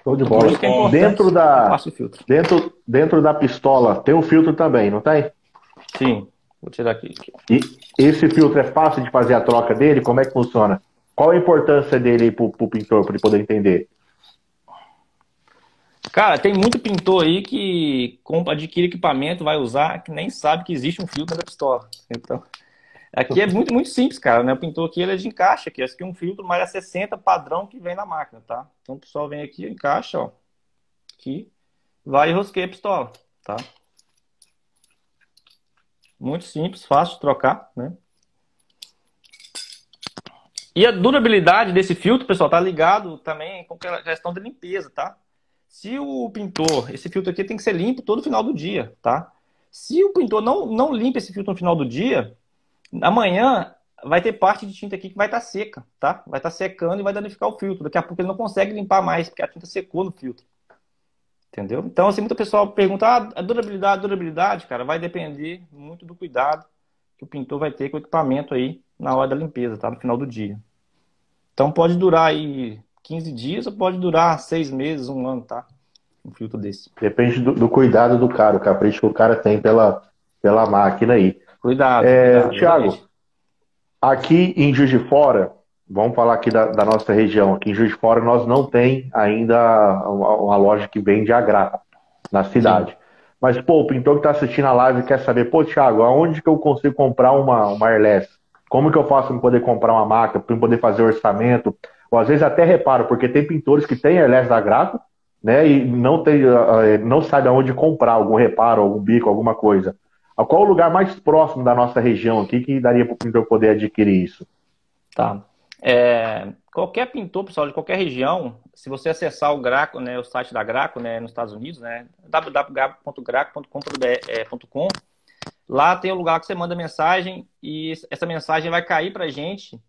Show de bola. É dentro da dentro, dentro da pistola tem um filtro também, não tem? Sim. Vou tirar aqui. E esse filtro é fácil de fazer a troca dele? Como é que funciona? Qual a importância dele para o pintor, para ele poder entender? Cara, tem muito pintor aí que adquire equipamento, vai usar, que nem sabe que existe um filtro na pistola. Então, Aqui é muito, muito simples, cara, né? O pintor aqui ele é de encaixe aqui. Aqui é um filtro malha 60 padrão que vem na máquina, tá? Então o pessoal vem aqui, encaixa, ó. Aqui. Vai e rosqueia a pistola, tá? Muito simples, fácil de trocar, né? E a durabilidade desse filtro, pessoal, tá ligado também com a questão de limpeza, tá? Se o pintor, esse filtro aqui tem que ser limpo todo final do dia, tá? Se o pintor não, não limpa esse filtro no final do dia, Amanhã vai ter parte de tinta aqui que vai estar tá seca, tá? Vai estar tá secando e vai danificar o filtro. Daqui a pouco ele não consegue limpar mais, porque a tinta secou no filtro. Entendeu? Então, assim, muita pessoa pergunta, ah, a durabilidade, a durabilidade, cara, vai depender muito do cuidado que o pintor vai ter com o equipamento aí na hora da limpeza, tá? No final do dia. Então, pode durar aí 15 dias ou pode durar seis meses, um ano, tá? Um filtro desse. Depende do, do cuidado do cara, o capricho que o cara tem pela, pela máquina aí. Cuidado. É, cuidado Thiago, aqui em Juiz de Fora, vamos falar aqui da, da, nossa região. Aqui em Juiz de Fora nós não tem ainda uma, uma loja que vende a grata na cidade. Sim. Mas, pô, o pintor que está assistindo a live quer saber, pô, Thiago, aonde que eu consigo comprar uma, uma airless? Como que eu faço para poder comprar uma máquina, para poder fazer orçamento? Ou às vezes até reparo, porque tem pintores que têm airless da Graco, né, e não, tem, eh, não sabe aonde comprar algum reparo, algum bico, alguma coisa. Qual o lugar mais próximo da nossa região aqui que daria para o pintor poder adquirir isso? Tá. É, qualquer pintor, pessoal, de qualquer região, se você acessar o Graco, né, o site da Graco, né, nos Estados Unidos, né, www.graco.com.com, lá tem o lugar que você manda mensagem e essa mensagem vai cair para a gente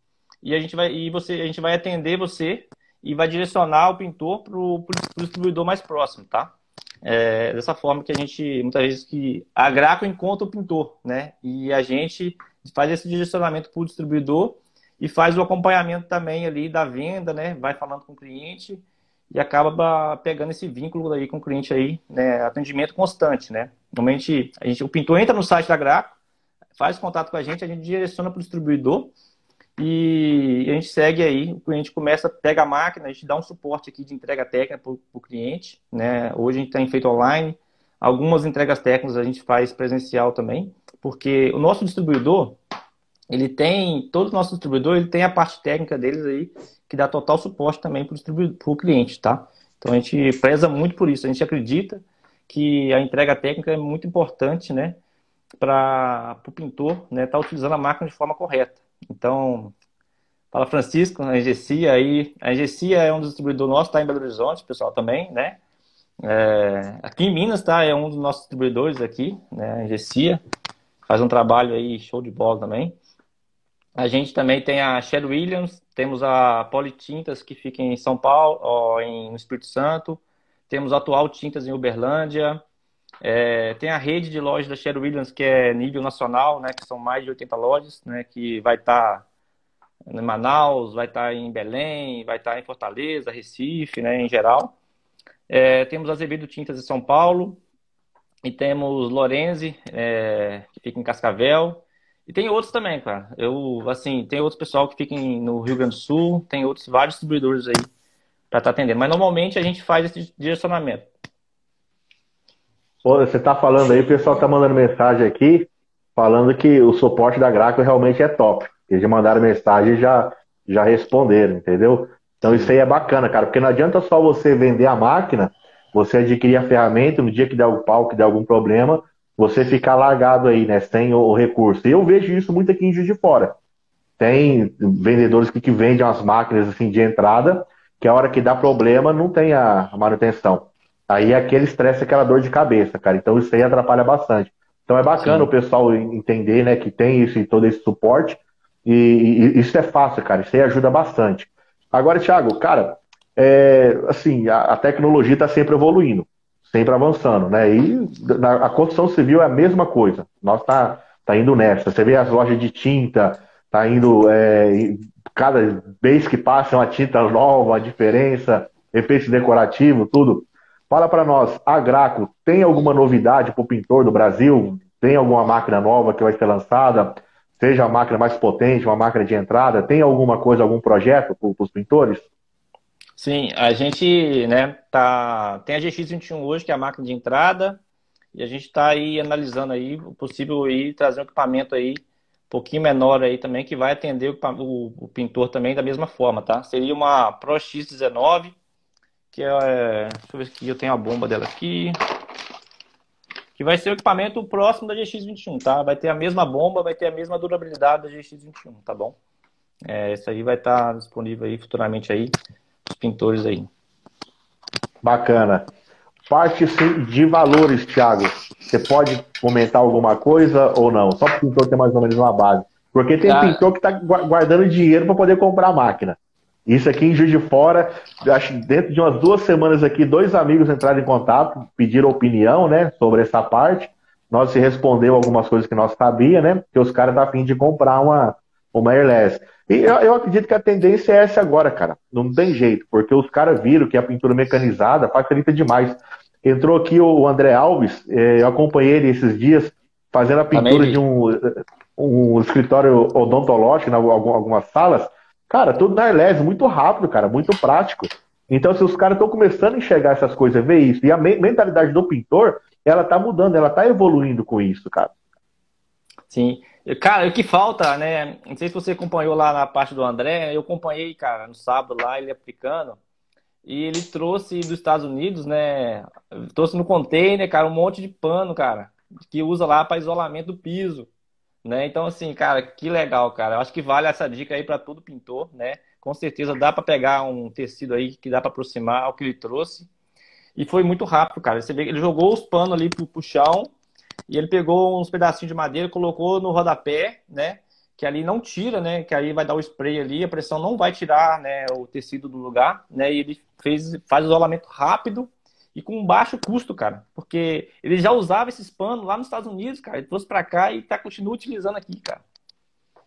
e a gente vai e você a gente vai atender você e vai direcionar o pintor para o distribuidor mais próximo, tá? É, dessa forma que a gente muitas vezes que a Graco encontra o pintor, né? E a gente faz esse direcionamento para o distribuidor e faz o acompanhamento também ali da venda, né? Vai falando com o cliente e acaba pegando esse vínculo aí com o cliente aí, né? Atendimento constante, né? Normalmente a gente, o pintor entra no site da Graco, faz contato com a gente, a gente direciona para o distribuidor e a gente segue aí, o cliente começa, pega a máquina, a gente dá um suporte aqui de entrega técnica para o cliente, né? Hoje a gente tem feito online, algumas entregas técnicas a gente faz presencial também, porque o nosso distribuidor, ele tem, todo o nosso distribuidor, ele tem a parte técnica deles aí, que dá total suporte também para o cliente, tá? Então a gente preza muito por isso, a gente acredita que a entrega técnica é muito importante, né? Para o pintor, né? Estar tá utilizando a máquina de forma correta. Então, fala Francisco, a Engecia aí. A Engecia é um distribuidor nosso, está em Belo Horizonte, pessoal também, né? É, aqui em Minas, tá? É um dos nossos distribuidores aqui, né? A Engecia. Faz um trabalho aí, show de bola também. A gente também tem a Shed Williams, temos a Politintas, que fica em São Paulo, ó, em, no Espírito Santo. Temos a Atual Tintas em Uberlândia. É, tem a rede de lojas da Sherwin Williams, que é nível nacional, né, que são mais de 80 lojas, né, que vai estar tá em Manaus, vai estar tá em Belém, vai estar tá em Fortaleza, Recife, né, em geral. É, temos Azevedo Tintas em São Paulo, e temos Lorenzi, é, que fica em Cascavel, e tem outros também, cara. Eu, assim, tem outros pessoal que fica no Rio Grande do Sul, tem outros, vários distribuidores aí para estar tá atendendo. Mas normalmente a gente faz esse direcionamento. Você tá falando aí, o pessoal tá mandando mensagem aqui, falando que o suporte da Graco realmente é top. Eles já mandaram mensagem e já, já responderam, entendeu? Então isso aí é bacana, cara, porque não adianta só você vender a máquina, você adquirir a ferramenta, no dia que der algum pau, que der algum problema, você ficar largado aí, né, sem o, o recurso. E eu vejo isso muito aqui em Juiz de Fora. Tem vendedores que, que vendem as máquinas assim de entrada, que a hora que dá problema não tem a manutenção. Aí é aquele estresse, aquela dor de cabeça, cara. Então isso aí atrapalha bastante. Então é bacana Sim. o pessoal entender, né, que tem isso e todo esse suporte. E, e, isso é fácil, cara. Isso aí ajuda bastante. Agora, Thiago, cara, é, assim, a, a tecnologia está sempre evoluindo, sempre avançando, né? E na, a construção civil é a mesma coisa. Nós tá, tá indo nessa. Você vê as lojas de tinta, tá indo. É, cada vez que passa uma tinta nova, a diferença, efeito decorativo, tudo. Fala para nós, a Graco tem alguma novidade para o pintor do Brasil? Tem alguma máquina nova que vai ser lançada? Seja a máquina mais potente, uma máquina de entrada? Tem alguma coisa, algum projeto para os pintores? Sim, a gente né, tá, tem a GX21 hoje, que é a máquina de entrada, e a gente está aí analisando aí o possível aí, trazer um equipamento aí um pouquinho menor aí também, que vai atender o, o, o pintor também da mesma forma, tá? Seria uma Pro X19, que é, deixa eu ver aqui, eu tenho a bomba dela aqui, que vai ser o equipamento próximo da GX21, tá? Vai ter a mesma bomba, vai ter a mesma durabilidade da GX21, tá bom? É, isso aí vai estar disponível aí futuramente aí, os pintores aí. Bacana. Parte de valores, Thiago. Você pode comentar alguma coisa ou não? Só para o pintor ter mais ou menos uma base. Porque tem ah. pintor que está guardando dinheiro para poder comprar a máquina. Isso aqui em Juiz de Fora, acho que dentro de umas duas semanas aqui, dois amigos entraram em contato, pediram opinião, né, sobre essa parte. Nós se respondeu algumas coisas que nós sabia, né, que os caras tá afim de comprar uma, uma airless. E eu, eu, acredito que a tendência é essa agora, cara. Não tem jeito, porque os caras viram que a pintura mecanizada facilita demais. Entrou aqui o André Alves, eh, eu acompanhei ele esses dias fazendo a pintura de um, um escritório odontológico em algumas salas. Cara, tudo na airless, muito rápido, cara, muito prático. Então, se os caras estão começando a enxergar essas coisas, ver isso, e a mentalidade do pintor, ela tá mudando, ela tá evoluindo com isso, cara. Sim. Cara, o que falta, né? Não sei se você acompanhou lá na parte do André, eu acompanhei, cara, no sábado lá, ele aplicando. E ele trouxe dos Estados Unidos, né? Trouxe no container, cara, um monte de pano, cara, que usa lá para isolamento do piso, né? Então, assim, cara, que legal, cara. Eu acho que vale essa dica aí para todo pintor, né? Com certeza dá para pegar um tecido aí que dá para aproximar ao que ele trouxe. E foi muito rápido, cara. Você vê, ele jogou os panos ali pro, pro chão e ele pegou uns pedacinhos de madeira, colocou no rodapé, né? Que ali não tira, né? Que aí vai dar o spray ali, a pressão não vai tirar, né? O tecido do lugar, né? E ele fez, faz isolamento rápido e com baixo custo, cara. Porque ele já usava esses panos lá nos Estados Unidos, cara. Ele trouxe para cá e tá, continua utilizando aqui, cara.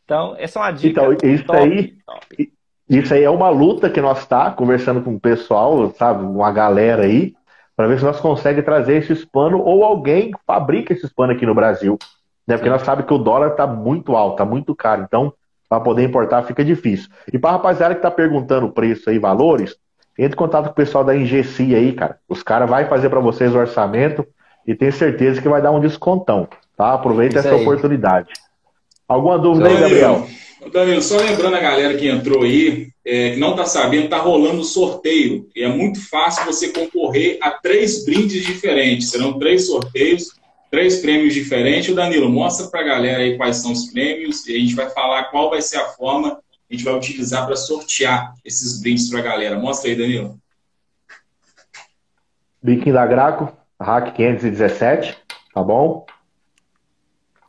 Então, essa é uma dica. Então, isso top, aí. Top. Isso aí é uma luta que nós está conversando com o pessoal, sabe, uma galera aí, para ver se nós conseguimos trazer esses panos ou alguém fabrica esses panos aqui no Brasil. Né? Porque Sim. nós sabemos que o dólar está muito alto, está muito caro. Então, para poder importar fica difícil. E para rapaziada que está perguntando preço aí, valores, entre em contato com o pessoal da Ingesi aí, cara. Os caras vão fazer para vocês o orçamento e tenho certeza que vai dar um descontão. Tá? Aproveita Isso essa aí. oportunidade. Alguma dúvida aí, Gabriel? Danilo, só lembrando a galera que entrou aí, é, que não está sabendo, está rolando sorteio. E é muito fácil você concorrer a três brindes diferentes. Serão três sorteios, três prêmios diferentes. O Danilo, mostra para a galera aí quais são os prêmios e a gente vai falar qual vai ser a forma a gente vai utilizar para sortear esses brindes para a galera. Mostra aí, Danilo. Biquinho da Graco, Hack 517, tá bom?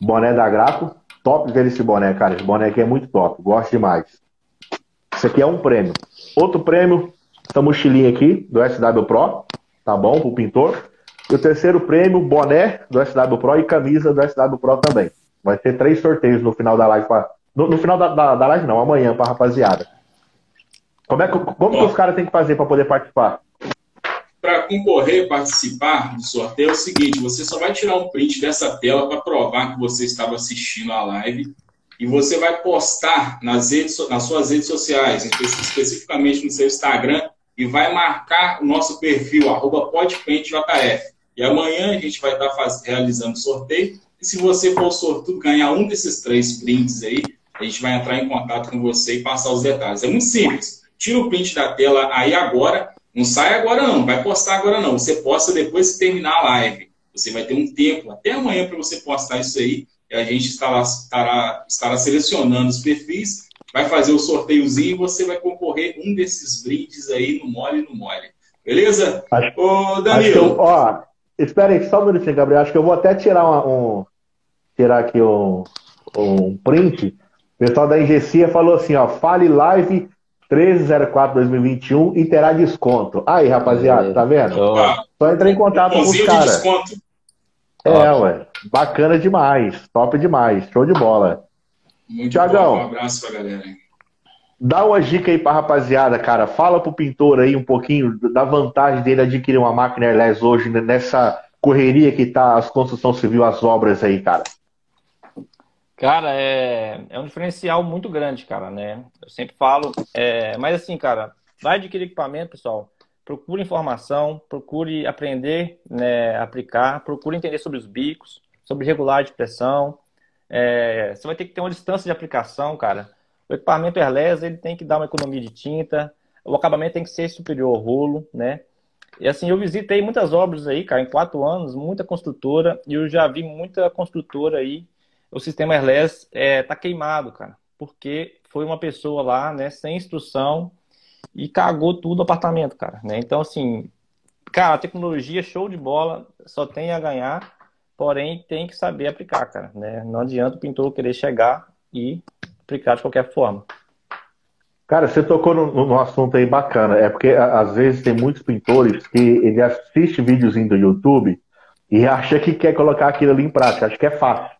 Boné da Graco, Top ver esse boné, cara. Esse boné aqui é muito top. Gosto demais. Esse aqui é um prêmio. Outro prêmio, essa mochilinha aqui do SW Pro. Tá bom? Pro pintor. E o terceiro prêmio, boné do SW Pro e camisa do SW Pro também. Vai ter três sorteios no final da live. Pra... No, no, final da, da, da, live, não, amanhã, pra rapaziada. Como, é, como que os caras têm que fazer para poder participar? para concorrer, participar do sorteio é o seguinte: você só vai tirar um print dessa tela para provar que você estava assistindo a live e você vai postar nas, redes, nas suas redes sociais, especificamente no seu Instagram, e vai marcar o nosso perfil, podpaintjf. E amanhã a gente vai estar faz, realizando o sorteio. E se você for sortudo ganhar um desses três prints aí, a gente vai entrar em contato com você e passar os detalhes. É muito simples. Tira o print da tela aí agora não sai agora não, vai postar agora não. Você posta depois que terminar a live. Você vai ter um tempo, até amanhã, para você postar isso aí. E a gente estará, estará, estará selecionando os perfis, vai fazer o sorteiozinho e você vai concorrer um desses brindes aí no mole no mole. Beleza? Acho, Ô, Danilo. Eu, ó, espera aí, só um minutinho, Gabriel. Acho que eu vou até tirar uma, um. Tirar aqui um, um print. O pessoal da Engecia falou assim, ó, fale live 1304-2021 e terá desconto. Aí, rapaziada, tá vendo? Só entrar em contato com os caras. É, ué. Bacana demais. Top demais. Show de bola. Muito Tiagão, bom. Um abraço pra galera. Dá uma dica aí pra rapaziada, cara. Fala pro pintor aí um pouquinho da vantagem dele adquirir uma máquina airless hoje nessa correria que tá as construção civil, as obras aí, cara. Cara, é, é um diferencial muito grande, cara, né? Eu sempre falo, é, mas assim, cara, vai adquirir equipamento, pessoal. Procure informação, procure aprender, né, aplicar, procure entender sobre os bicos, sobre regular de pressão. É, você vai ter que ter uma distância de aplicação, cara. O equipamento airless, ele tem que dar uma economia de tinta, o acabamento tem que ser superior ao rolo, né? E assim, eu visitei muitas obras aí, cara, em quatro anos, muita construtora, e eu já vi muita construtora aí o sistema airless está é, tá queimado, cara, porque foi uma pessoa lá, né, sem instrução e cagou tudo o apartamento, cara, né? Então, assim, cara, a tecnologia show de bola, só tem a ganhar, porém tem que saber aplicar, cara, né? Não adianta o pintor querer chegar e aplicar de qualquer forma. Cara, você tocou no, assunto aí bacana. É porque às vezes tem muitos pintores que ele assiste videozinho do YouTube e acha que quer colocar aquilo ali em prática. Acho que é fácil.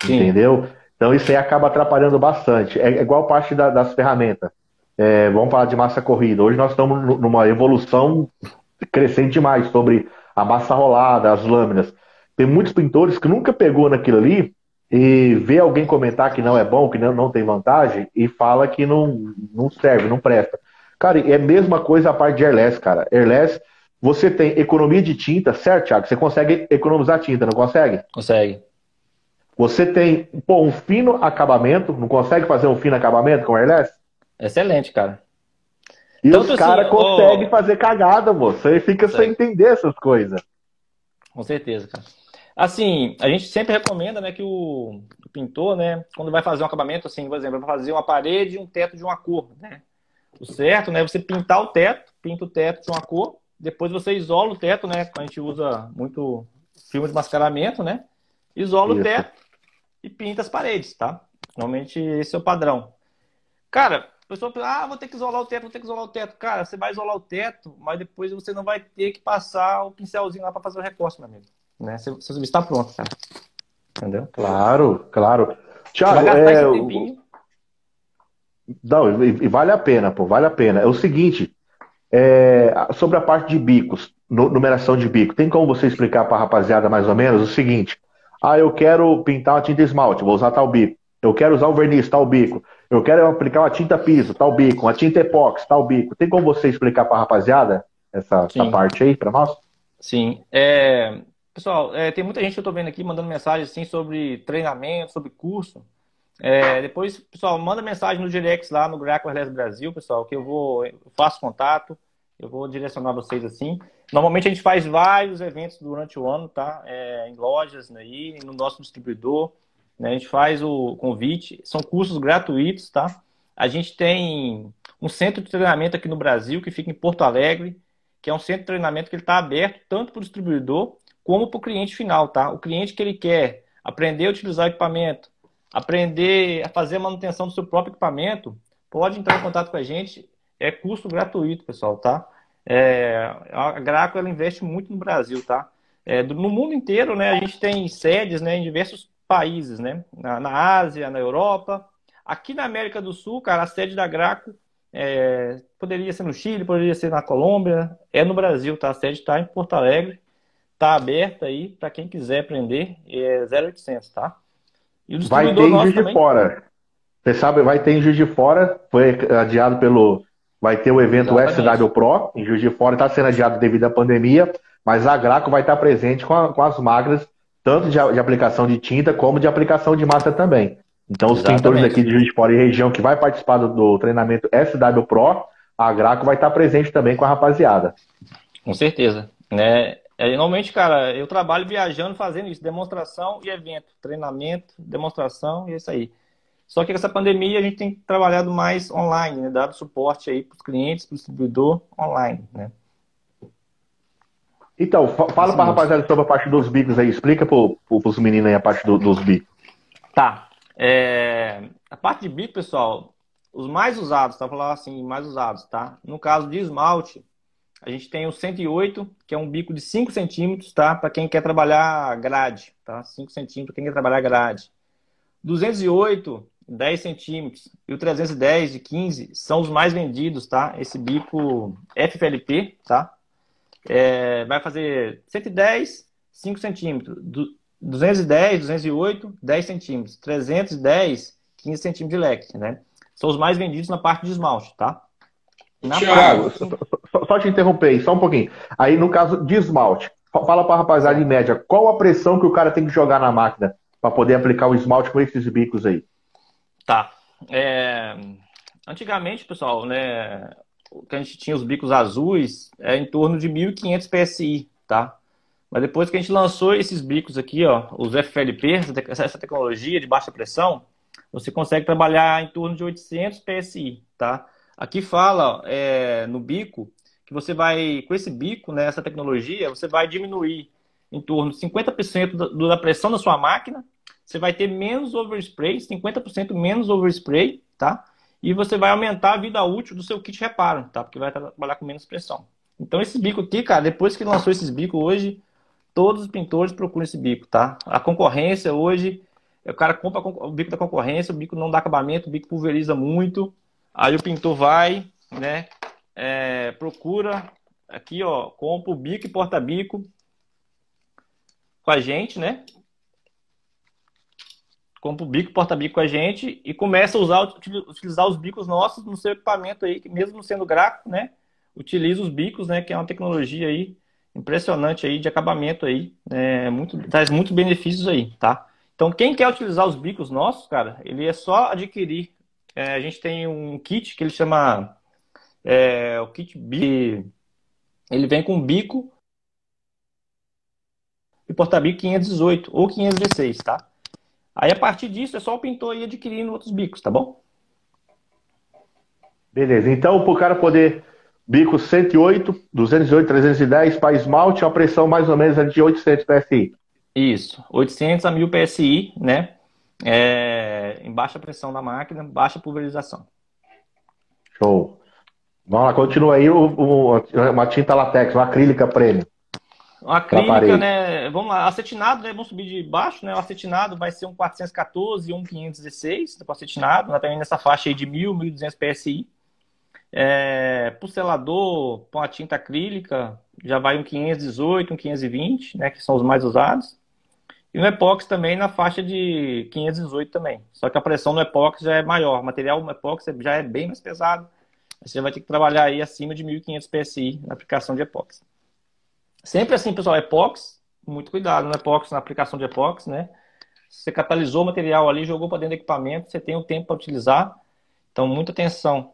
Sim. Entendeu? Então isso aí acaba atrapalhando bastante. É igual parte da, das ferramentas. É, vamos falar de massa corrida. Hoje nós estamos numa evolução crescente demais sobre a massa rolada, as lâminas. Tem muitos pintores que nunca pegou naquilo ali e vê alguém comentar que não é bom, que não, não tem vantagem e fala que não, não serve, não presta. Cara, é a mesma coisa a parte de airless, cara. Airless, você tem economia de tinta, certo, Thiago? Você consegue economizar tinta, não consegue? Consegue. Você tem pô, um fino acabamento, não consegue fazer um fino acabamento com airless? Excelente, cara. E Tanto os caras assim, conseguem oh... fazer cagada, moço. Você fica sem entender essas coisas. Com certeza, cara. Assim, a gente sempre recomenda, né, que o, o, pintor, né, quando vai fazer um acabamento, assim, por exemplo, vai fazer uma parede e um teto de uma cor, né? O certo, né, você pintar o teto, pinta o teto de uma cor, depois você isola o teto, né, a gente usa muito filme de mascaramento, né? Isola Isso. o teto e pinta as paredes, tá? Normalmente esse é o padrão. Cara, a pessoa ah, vou ter que isolar o teto, vou ter que isolar o teto. Cara, você vai isolar o teto, mas depois você não vai ter que passar o pincelzinho lá para fazer o recorte, meu amigo. Né? Seu, seu serviço está pronto, cara. Entendeu? Claro, claro. Tiago, é... Não, e vale a pena, pô, vale a pena. É o seguinte, é... sobre a parte de bicos, numeração de bico, tem como você explicar para a rapaziada mais ou menos o seguinte? Ah, eu quero pintar uma tinta esmalte, vou usar tal bico. Eu quero usar o verniz, tal bico. Eu quero aplicar uma tinta piso, tal bico, uma tinta epóxi, tal bico. Tem como você explicar para a rapaziada essa, essa, parte aí para nós? Sim. É... Pessoal, é, tem muita gente que eu estou vendo aqui mandando mensagem assim, sobre treinamento, sobre curso. É, depois, pessoal, manda mensagem no direct lá no Graco Brasil, pessoal, que eu vou eu faço contato, eu vou direcionar vocês assim. Normalmente a gente faz vários eventos durante o ano, tá? É, em lojas, né, aí, no nosso distribuidor. Né? A gente faz o convite, são cursos gratuitos, tá? A gente tem um centro de treinamento aqui no Brasil, que fica em Porto Alegre, que é um centro de treinamento que ele está aberto tanto para o distribuidor como para o cliente final, tá? O cliente que ele quer aprender a utilizar o equipamento, aprender a fazer a manutenção do seu próprio equipamento, pode entrar em contato com a gente. É custo gratuito, pessoal, tá? É, a Graco ela investe muito no Brasil, tá? É, no mundo inteiro, né? A gente tem sedes, né, em diversos países, né? Na, na, Ásia, na Europa. Aqui na América do Sul, cara, a sede da Graco é, poderia ser no Chile, poderia ser na Colômbia, é no Brasil, tá? A sede está em Porto Alegre, tá aberta aí para quem quiser aprender, é 0800, tá? E o vai ter em Juiz de Fora. Você sabe, vai ter em Juiz de Fora, foi adiado pelo. Vai ter o evento Exatamente. SW Pro em Juiz de Fora, está sendo adiado devido à pandemia, mas a Graco vai estar presente com, a, com as magras tanto de, de, aplicação de tinta como de aplicação de massa também. Então, os Exatamente. pintores aqui de Juiz de Fora e região que vai participar do, do, treinamento SW Pro, a Graco vai estar presente também com a rapaziada. Com certeza. Né? É, normalmente, cara, eu trabalho viajando fazendo isso, demonstração e evento, treinamento, demonstração e é isso aí. Só que com essa pandemia a gente tem trabalhado mais online, né? dado suporte aí para os clientes, para o distribuidor online, né? Então, fala para a rapaziada sobre a parte dos bicos aí. Explica para os meninos aí a parte do, dos bicos. Tá. É, a parte de bico, pessoal, os mais usados, tá? Falar assim, mais usados, tá? No caso de esmalte, a gente tem o 108, que é um bico de 5 centímetros, tá? Para quem quer trabalhar grade, tá? 5 centímetros, quem quer trabalhar grade. 208, 10 centímetros. E o 310 de 15 são os mais vendidos, tá? Esse bico FFLP, tá? é, vai fazer 110, 5 centímetros. 210, 208, 10 centímetros. 310, 15 centímetros de leque, né? São os mais vendidos na parte de esmalte, tá? Tiago, parte... só, só, te interromper aí, só um pouquinho. Aí, no caso de esmalte, fala para a rapaziada em média, qual a pressão que o cara tem que jogar na máquina para poder aplicar o esmalte com esses bicos aí? Tá. É... Antigamente, pessoal, né, que a gente tinha os bicos azuis, é em torno de 1.500 PSI, tá? Mas depois que a gente lançou esses bicos aqui, ó, os FLP, essa tecnologia de baixa pressão, você consegue trabalhar em torno de 800 PSI, tá? Aqui fala é, no bico que você vai, com esse bico, né, essa tecnologia, você vai diminuir em torno de 50% da pressão da sua máquina, você vai ter menos overspray, 50% menos overspray, tá? e você vai aumentar a vida útil do seu kit reparo, tá? Porque vai trabalhar com menos pressão. Então esse bico aqui, cara, depois que lançou esses bicos hoje, todos os pintores procuram esse bico, tá? A concorrência hoje o cara compra o bico da concorrência, o bico não dá acabamento, o bico pulveriza muito. Aí o pintor vai, né? É, procura aqui, ó, compra o bico e porta-bico com a gente, né? Compra o bico, porta-bico com a gente e começa a usar, utilizar os bicos nossos no seu equipamento aí, mesmo sendo gráfico, né? Utiliza os bicos, né? Que é uma tecnologia aí impressionante aí de acabamento aí, é, muito, traz muitos benefícios aí, tá? Então, quem quer utilizar os bicos nossos, cara, ele é só adquirir. É, a gente tem um kit que ele chama é, o kit B. Ele vem com bico e porta-bico 518 ou 516, tá? Aí, a partir disso, é só o pintor ir adquirindo outros bicos, tá bom? Beleza. Então, para o cara poder bico 108, 208, 310 para esmalte, a pressão mais ou menos é de 800 PSI. Isso, 800 a 1000 PSI, né? É, em baixa pressão da máquina, baixa pulverização. Show. Vamos lá, continua aí o, o, uma tinta latex, uma acrílica prêmio. Uma acrílica, né? Vamos lá, acetinado, né? Vamos subir de baixo, né? O acetinado vai ser um 414 e um 516 do acetinado, né? também nessa faixa aí de 1000, 1200 PSI. É, pro selador, com a tinta acrílica, já vai um 518, um 520, né, que são os mais usados. E no epóxi também na faixa de 518 também. Só que a pressão no epóxi já é maior. O material epóxi já é bem mais pesado. Você vai ter que trabalhar aí acima de 1.500 PSI na aplicação de epóxi. Sempre assim, pessoal, epóxi, muito cuidado no epóxi, na aplicação de epóxi, né? Você catalisou o material ali, jogou para dentro do equipamento, você tem o tempo para utilizar. Então, muita atenção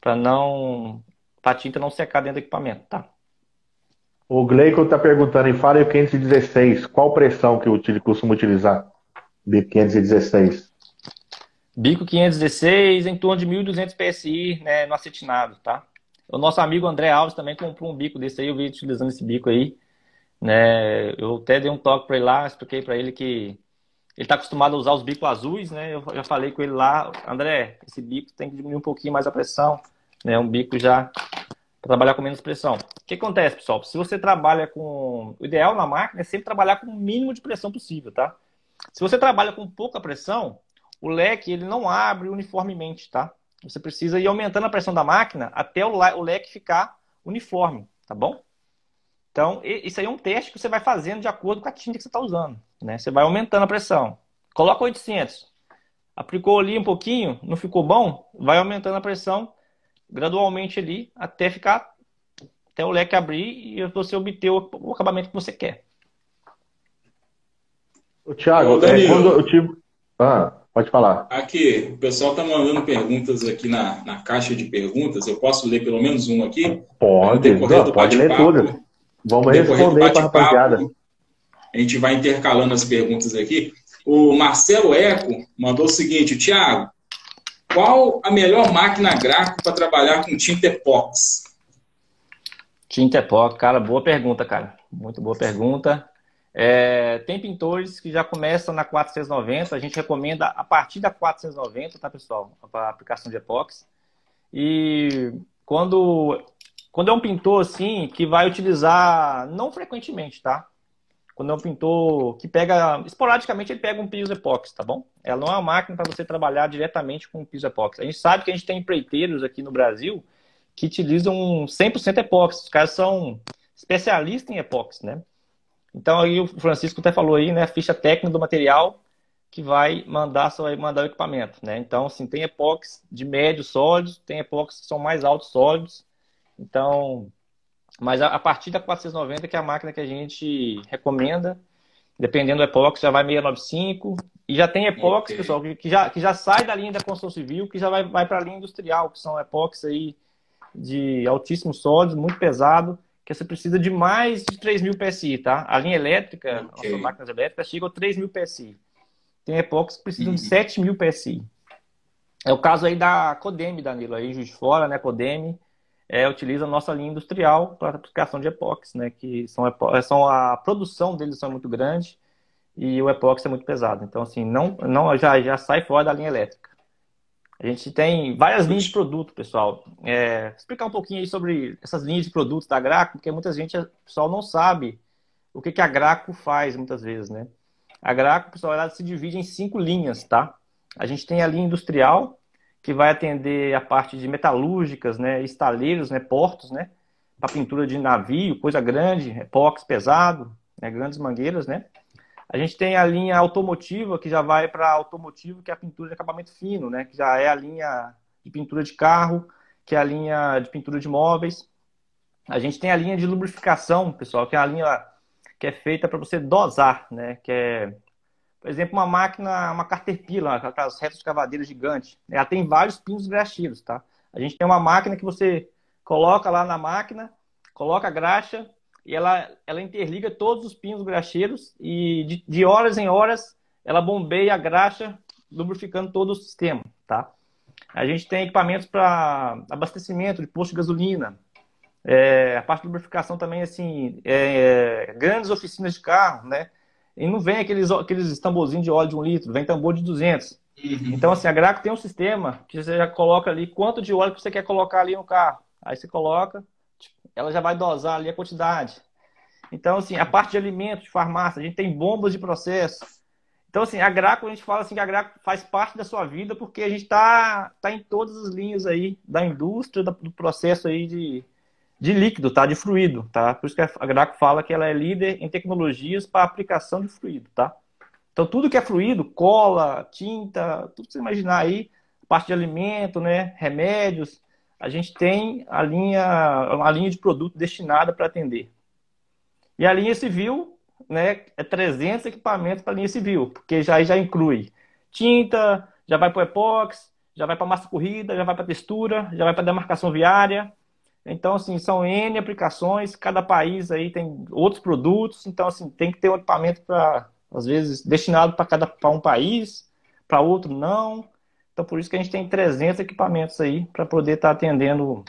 para não para a tinta não secar dentro do equipamento, tá? O Gleico está perguntando em Faro 516, qual pressão que eu costumo utilizar? Bico 516. Bico 516 em torno de 1.200 PSI né, no acetinado, tá? O nosso amigo André Alves também comprou um bico desse aí, eu vi utilizando esse bico aí. Né? Eu até dei um toque para ele lá, expliquei para ele que ele está acostumado a usar os bicos azuis, né? Eu já falei com ele lá, André, esse bico tem que diminuir um pouquinho mais a pressão, né? Um bico já para trabalhar com menos pressão. O que acontece, pessoal? Se você trabalha com. O ideal na máquina é sempre trabalhar com o mínimo de pressão possível, tá? Se você trabalha com pouca pressão, o leque ele não abre uniformemente, tá? Você precisa ir aumentando a pressão da máquina até o leque ficar uniforme, tá bom? Então, isso aí é um teste que você vai fazendo de acordo com a tinta que você está usando. Né? Você vai aumentando a pressão. Coloca 800. Aplicou ali um pouquinho, não ficou bom, vai aumentando a pressão gradualmente ali até ficar até o leque abrir e você obter o, o acabamento que você quer. O Thiago, Ô, é, quando eu tive... Ah, pode falar. Aqui, o pessoal está mandando perguntas aqui na, na caixa de perguntas. Eu posso ler pelo menos uma aqui? Pode, não, pode ler todas. Vamos responder para a rapaziada. A gente vai intercalando as perguntas aqui. O Marcelo Eco mandou o seguinte, Tiago, qual a melhor máquina gráfica para trabalhar com tinta epóxi? Tinta epóxi, cara, boa pergunta, cara. Muito boa pergunta. É, tem pintores que já começam na 490, a gente recomenda a partir da 490, tá, pessoal? Para aplicação de epóxi. E quando, quando é um pintor assim, que vai utilizar, não frequentemente, tá? Quando é um pintor que pega, esporadicamente ele pega um piso epóxi, tá bom? Ela não é uma máquina para você trabalhar diretamente com piso epóxi. A gente sabe que a gente tem empreiteiros aqui no Brasil que utilizam 100% epóxi. Os caras são especialistas em epóxi, né? Então aí o Francisco até falou aí, né, a ficha técnica do material que vai mandar, só vai mandar o equipamento, né? Então, assim, tem epóxi de médio sólidos, tem epóxi que são mais altos sólidos. Então, mas a, partir da 490, que é a máquina que a gente recomenda, dependendo do epóxi, já vai 695. E já tem epóxi, okay. pessoal, que, já, que já sai da linha da construção civil, que já vai, vai para a linha industrial, que são epóxi aí de altíssimos sólidos, muito pesado, que você precisa de mais de 3 mil PSI, tá? A linha elétrica, okay. nossas máquinas elétricas, chegam a 3 mil PSI. Tem epóxi que precisam uhum. de 7 mil PSI. É o caso aí da Codeme, Danilo, aí Juiz de Fora, né, Codeme é, utiliza a nossa linha industrial para aplicação de epóxi, né? Que são, são a produção deles são muito grande e o epóxi é muito pesado. Então, assim, não, não já, já sai fora da linha elétrica. A gente tem várias linhas de produto, pessoal. É, explicar um pouquinho aí sobre essas linhas de produtos da Graco, porque muita gente, o pessoal não sabe o que, que a Graco faz muitas vezes, né? A Graco, pessoal, ela se divide em cinco linhas, tá? A gente tem a linha industrial, que vai atender a parte de metalúrgicas, né, estaleiros, né, portos, né, para pintura de navio, coisa grande, epox pesado, né, grandes mangueiras, né. A gente tem a linha automotiva, que já vai para automotivo, que é a pintura de acabamento fino, né, que já é a linha de pintura de carro, que é a linha de pintura de móveis. A gente tem a linha de lubrificação, pessoal, que é a linha que é feita para você dosar, né, que é por exemplo, uma máquina, uma Caterpillar, aquelas retas cavadeiras gigantes, ela tem vários pinos graxeiros, tá? A gente tem uma máquina que você coloca lá na máquina, coloca a graxa e ela, ela interliga todos os pinos graxeiros e de, de horas em horas ela bombeia a graxa, lubrificando todo o sistema, tá? A gente tem equipamentos para abastecimento de posto de gasolina, é, a parte de lubrificação também, assim, é, grandes oficinas de carro, né? E não vem aqueles, aqueles tamborzinhos de óleo de um litro, vem tambor de 200. Uhum. Então, assim, a Graco tem um sistema que você já coloca ali quanto de óleo que você quer colocar ali no carro. Aí você coloca, ela já vai dosar ali a quantidade. Então, assim, a parte de alimentos, de farmácia, a gente tem bombas de processo. Então, assim, a Graco, a gente fala assim que a Graco faz parte da sua vida porque a gente está tá em todas as linhas aí da indústria, do processo aí de, de líquido, tá? De fluido, tá? Por isso que a Graco fala que ela é líder em tecnologias para aplicação de fluido, tá? Então, tudo que é fluido, cola, tinta, tudo que você imaginar aí, parte de alimento, né? Remédios, a gente tem a linha, uma linha de produto destinada para atender. E a linha civil, né? É 300 equipamentos para a linha civil, porque já, já inclui tinta, já vai para o epox, já vai para massa corrida, já vai para textura, já vai para demarcação viária, então, assim, são N aplicações, cada país aí tem outros produtos, então, assim, tem que ter um equipamento para, às vezes, destinado para cada para um país, para outro não. Então, por isso que a gente tem 300 equipamentos aí para poder estar tá atendendo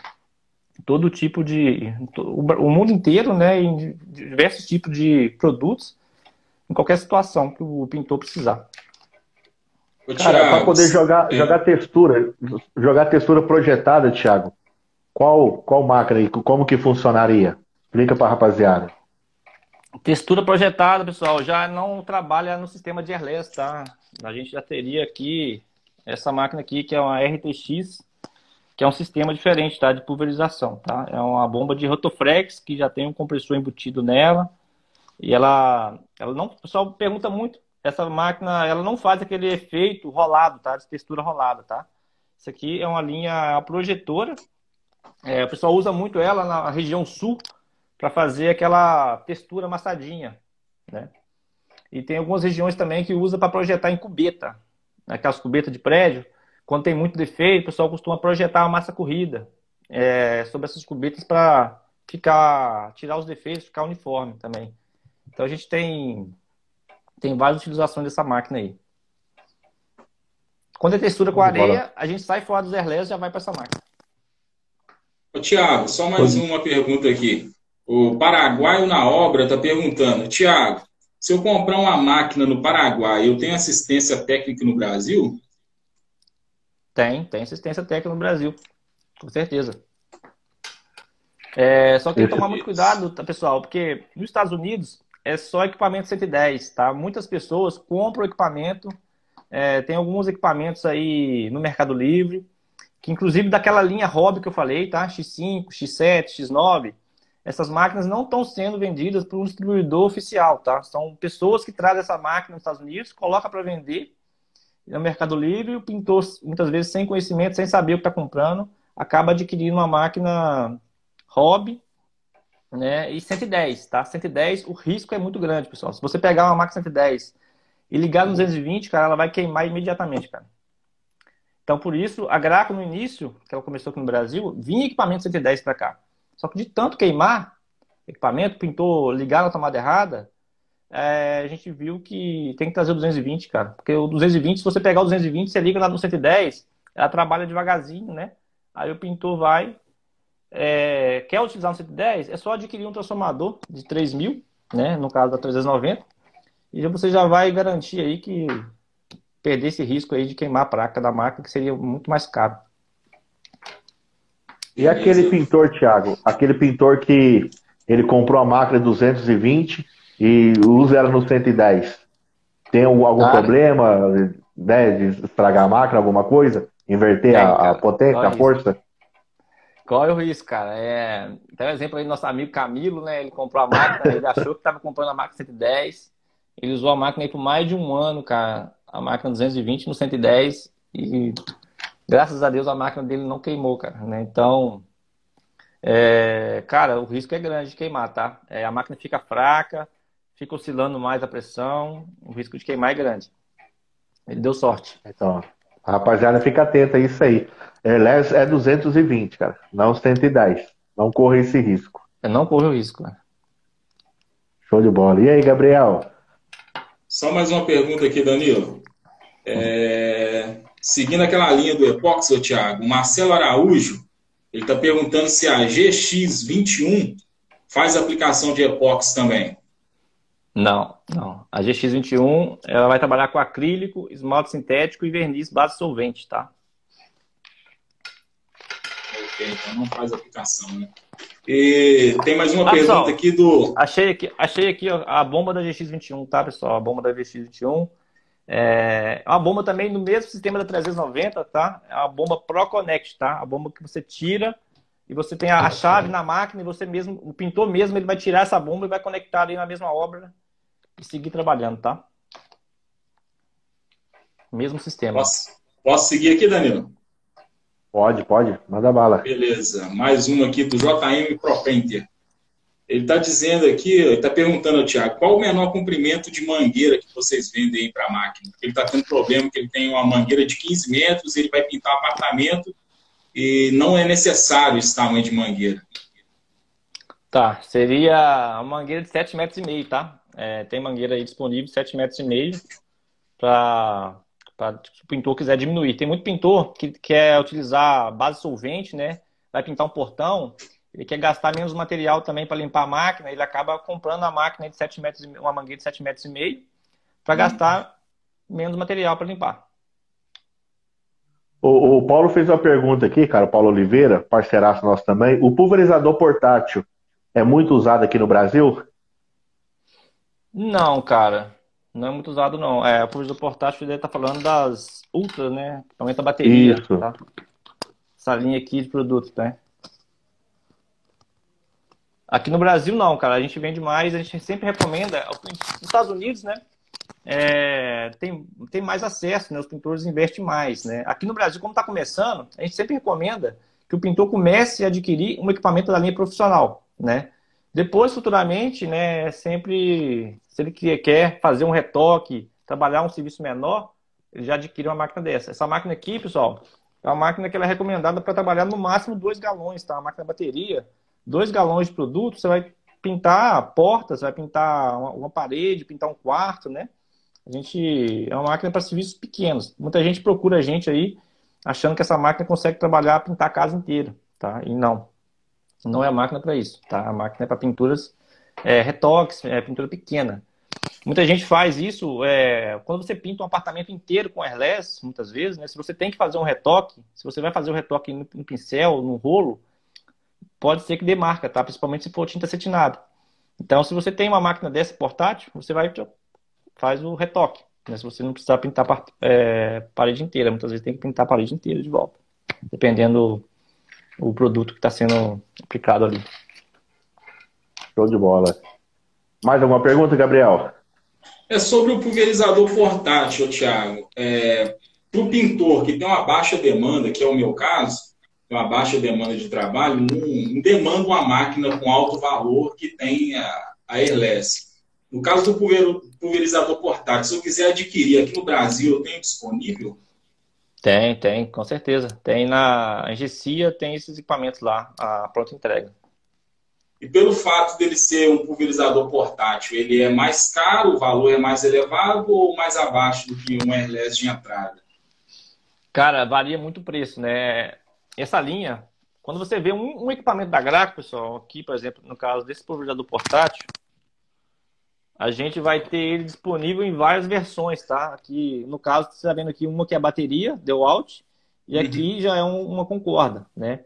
todo tipo de. o mundo inteiro, né, em diversos tipos de produtos, em qualquer situação que o pintor precisar. Cara, para poder jogar, é. jogar textura, jogar textura projetada, Thiago, qual, qual máquina e como que funcionaria? Explica para a rapaziada. Textura projetada, pessoal, já não trabalha no sistema de airless, tá? A gente já teria aqui essa máquina aqui, que é uma RTX, que é um sistema diferente, tá? De pulverização, tá? É uma bomba de rotoflex que já tem um compressor embutido nela. E ela, ela não, o pessoal pergunta muito, essa máquina, ela não faz aquele efeito rolado, tá? De textura rolada, tá? Isso aqui é uma linha projetora, é, o pessoal usa muito ela na região sul para fazer aquela textura amassadinha, né? E tem algumas regiões também que usa para projetar em cubeta, aquelas cubetas de prédio. Quando tem muito defeito, o pessoal costuma projetar a massa corrida é, sobre essas cubetas para ficar tirar os defeitos, ficar uniforme também. Então a gente tem tem várias utilizações dessa máquina aí. Quando é textura com areia, a gente sai fora dos airless e já vai para essa máquina. Ô, Tiago, só mais uma pergunta aqui. O Paraguaio na obra está perguntando, Tiago, se eu comprar uma máquina no Paraguai, eu tenho assistência técnica no Brasil? Tem, tem assistência técnica no Brasil, com certeza. É, só que tem que tomar muito cuidado, tá, pessoal, porque nos Estados Unidos é só equipamento 110, tá? Muitas pessoas compram equipamento, é, tem alguns equipamentos aí no Mercado Livre, que inclusive daquela linha hobby que eu falei, tá? X5, X7, X9, essas máquinas não estão sendo vendidas por um distribuidor oficial, tá? São pessoas que trazem essa máquina nos Estados Unidos, colocam para vender no Mercado Livre, o pintor, muitas vezes sem conhecimento, sem saber o que está comprando, acaba adquirindo uma máquina hobby, né? E 110, tá? 110, o risco é muito grande, pessoal. Se você pegar uma máquina 110 e ligar no 220, cara, ela vai queimar imediatamente, cara. Então, por isso, a Graco, no início, que ela começou aqui no Brasil, vinha equipamento 110 para cá. Só que de tanto queimar equipamento, pintou ligar na tomada errada, é, a gente viu que tem que trazer o 220, cara. Porque o 220, se você pegar o 220, você liga lá no 110, ela trabalha devagarzinho, né? Aí o pintor vai, é, quer utilizar no 110, é só adquirir um transformador de 3 mil, né? No caso da 390, e você já vai garantir aí que perder esse risco aí de queimar a placa da máquina, que seria muito mais caro. E aquele pintor, Thiago, aquele pintor que ele comprou a máquina 220 e usa ela no 110. Tem algum problema né, de estragar a máquina, alguma coisa? Inverter a, a, potência, a força? Qual é o risco, cara? É... Tem um exemplo aí do nosso amigo Camilo, né? Ele comprou a máquina, ele achou que estava comprando a máquina 110. Ele usou a máquina aí por mais de um ano, cara. A máquina 220 no 110. E graças a Deus a máquina dele não queimou, cara. Né? Então, é... cara, o risco é grande de queimar, tá? É, a máquina fica fraca, fica oscilando mais a pressão. O risco de queimar é grande. Ele deu sorte. Então, a rapaziada, fica atenta a isso aí. Airless é 220, cara, não 110. Não corra esse risco. Eu não corro o risco, cara. Show de bola. E aí, Gabriel? Só mais uma pergunta aqui, Danilo. É... Seguindo aquela linha do Epox, Thiago, Marcelo Araújo, ele está perguntando se a GX21 faz aplicação de Epox também. Não, não. A GX21 ela vai trabalhar com acrílico, esmalte sintético e verniz base solvente, tá? Ok, então não faz aplicação, né? E tem mais uma ah, pergunta pessoal, aqui do. Achei aqui, achei aqui a bomba da GX21, tá, pessoal? A bomba da GX21. É uma bomba também no mesmo sistema da 390, tá? É uma bomba ProConnect, tá? A bomba que você tira e você tem a, a chave na máquina e você mesmo, o pintor mesmo, ele vai tirar essa bomba e vai conectar ali na mesma obra e seguir trabalhando, tá? Mesmo sistema. Posso, posso seguir aqui, Danilo? Pode, pode. Manda bala. Beleza. Mais uma aqui do JM Propenter. Ele está dizendo aqui, ele está perguntando ao Tiago, qual o menor comprimento de mangueira que vocês vendem aí para a máquina? Ele está tendo problema que ele tem uma mangueira de 15 metros, ele vai pintar apartamento e não é necessário esse tamanho de mangueira. Tá, seria uma mangueira de 7 metros e meio, tá? É, tem mangueira aí disponível, 7 metros e meio, para o pintor quiser diminuir. Tem muito pintor que quer utilizar base solvente, né? Vai pintar um portão, ele quer gastar menos material também para limpar a máquina, ele acaba comprando a máquina de 7 metros, uma mangueira de 7 metros e meio, para gastar menos material para limpar. O, o, Paulo fez uma pergunta aqui, cara, o Paulo Oliveira, parceiraço nosso também. O pulverizador portátil é muito usado aqui no Brasil? Não, cara. Não é muito usado, não. É, o do portátil deve estar tá falando das Ultra, né? Aumenta a bateria. Isso. Tá? Essa linha aqui de produtos, né? Aqui no Brasil, não, cara. A gente vende mais, a gente sempre recomenda. Nos Estados Unidos, né? É, tem, tem mais acesso, né? Os pintores investem mais, né? Aqui no Brasil, como está começando, a gente sempre recomenda que o pintor comece a adquirir um equipamento da linha profissional, né? Depois, futuramente, né, sempre, se ele quer fazer um retoque, trabalhar um serviço menor, ele já adquire uma máquina dessa. Essa máquina aqui, pessoal, é uma máquina que ela é recomendada para trabalhar no máximo dois galões, tá? Uma máquina bateria, dois galões de produto, você vai pintar portas, vai pintar uma, uma parede, pintar um quarto, né? A gente é uma máquina para serviços pequenos. Muita gente procura a gente aí achando que essa máquina consegue trabalhar, pintar a casa inteira, tá? E não. Não é a máquina para isso, tá? A máquina é para pinturas é, retoques, é pintura pequena. Muita gente faz isso é, quando você pinta um apartamento inteiro com airless, muitas vezes, né? Se você tem que fazer um retoque, se você vai fazer o um retoque no, no, pincel, no rolo, pode ser que dê marca, tá? Principalmente se for tinta acetinada. Então, se você tem uma máquina dessa portátil, você vai faz o retoque. Né? Se você não precisar pintar a é, parede inteira, muitas vezes tem que pintar a parede inteira de volta, dependendo o produto que está sendo aplicado ali. Show de bola. Mais alguma pergunta, Gabriel? É sobre o pulverizador portátil, Thiago. É, Para o pintor que tem uma baixa demanda, que é o meu caso, uma baixa demanda de trabalho, não, não demanda uma máquina com alto valor que tem a, a Airless. No caso do pulverizador portátil, se eu quiser adquirir aqui no Brasil, eu tenho disponível? Tem, tem, com certeza. Tem na Angecia, tem esses equipamentos lá, a pronta entrega. E pelo fato dele ser um pulverizador portátil, ele é mais caro, o valor é mais elevado ou mais abaixo do que um airless de entrada? Cara, varia muito o preço, né? Essa linha, quando você vê um, um equipamento da Graco, pessoal, aqui, por exemplo, no caso desse pulverizador portátil, a gente vai ter ele disponível em várias versões, tá? Aqui, no caso, você está vendo aqui uma que é a bateria, deu out, e uhum. aqui já é um, uma concorda, né?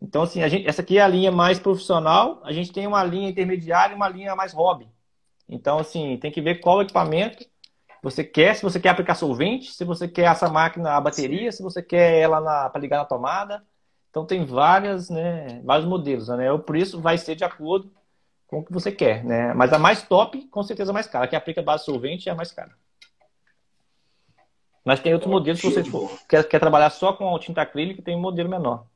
Então, assim, gente, essa aqui é a linha mais profissional, a gente tem uma linha intermediária e uma linha mais hobby. Então, assim, tem que ver qual equipamento você quer, se você quer aplicar solvente, se você quer essa máquina, a bateria, se você quer ela para ligar na tomada. Então tem várias, né, vários modelos, né? O preço vai ser de acordo com o que você quer, né? Mas a mais top, com certeza, é mais cara. A que aplica base solvente é a mais cara. Mas tem outros modelos, se você quer, quer trabalhar só com tinta acrílica, tem um modelo menor.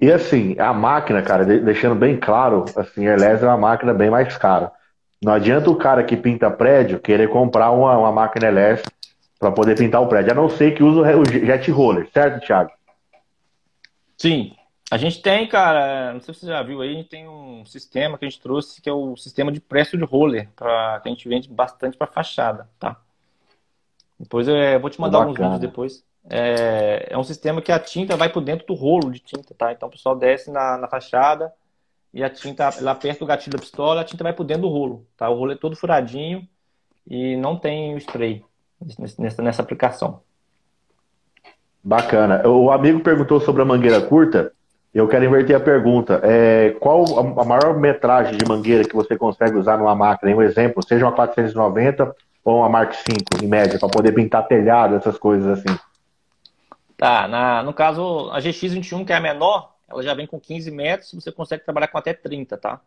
E assim, a máquina, cara, deixando bem claro, assim, a Elesa é uma máquina bem mais cara. Não adianta o cara que pinta prédio querer comprar uma, uma máquina LS para poder pintar o prédio, a não ser que use o jet roller, certo, Thiago? Sim. A gente tem, cara, não sei se você já viu aí, a gente tem um sistema que a gente trouxe que é o sistema de preço de roller, pra, que a gente vende bastante para fachada, tá? Depois eu vou te mandar alguns vídeos depois. É, é, um sistema que a tinta vai por dentro do rolo de tinta, tá? Então o pessoal desce na, na fachada e a tinta, lá perto do gatilho da pistola, a tinta vai por dentro do rolo, tá? O rolo é todo furadinho e não tem o spray nessa, nessa aplicação. Bacana. O amigo perguntou sobre a mangueira curta. Eu quero inverter a pergunta. É, qual a maior metragem de mangueira que você consegue usar numa máquina? Um exemplo, seja uma 490 ou uma Mark V, em média, para poder pintar telhado, essas coisas assim. Tá, na, no caso, a GX21, que é a menor, ela já vem com 15 metros, você consegue trabalhar com até 30, tá?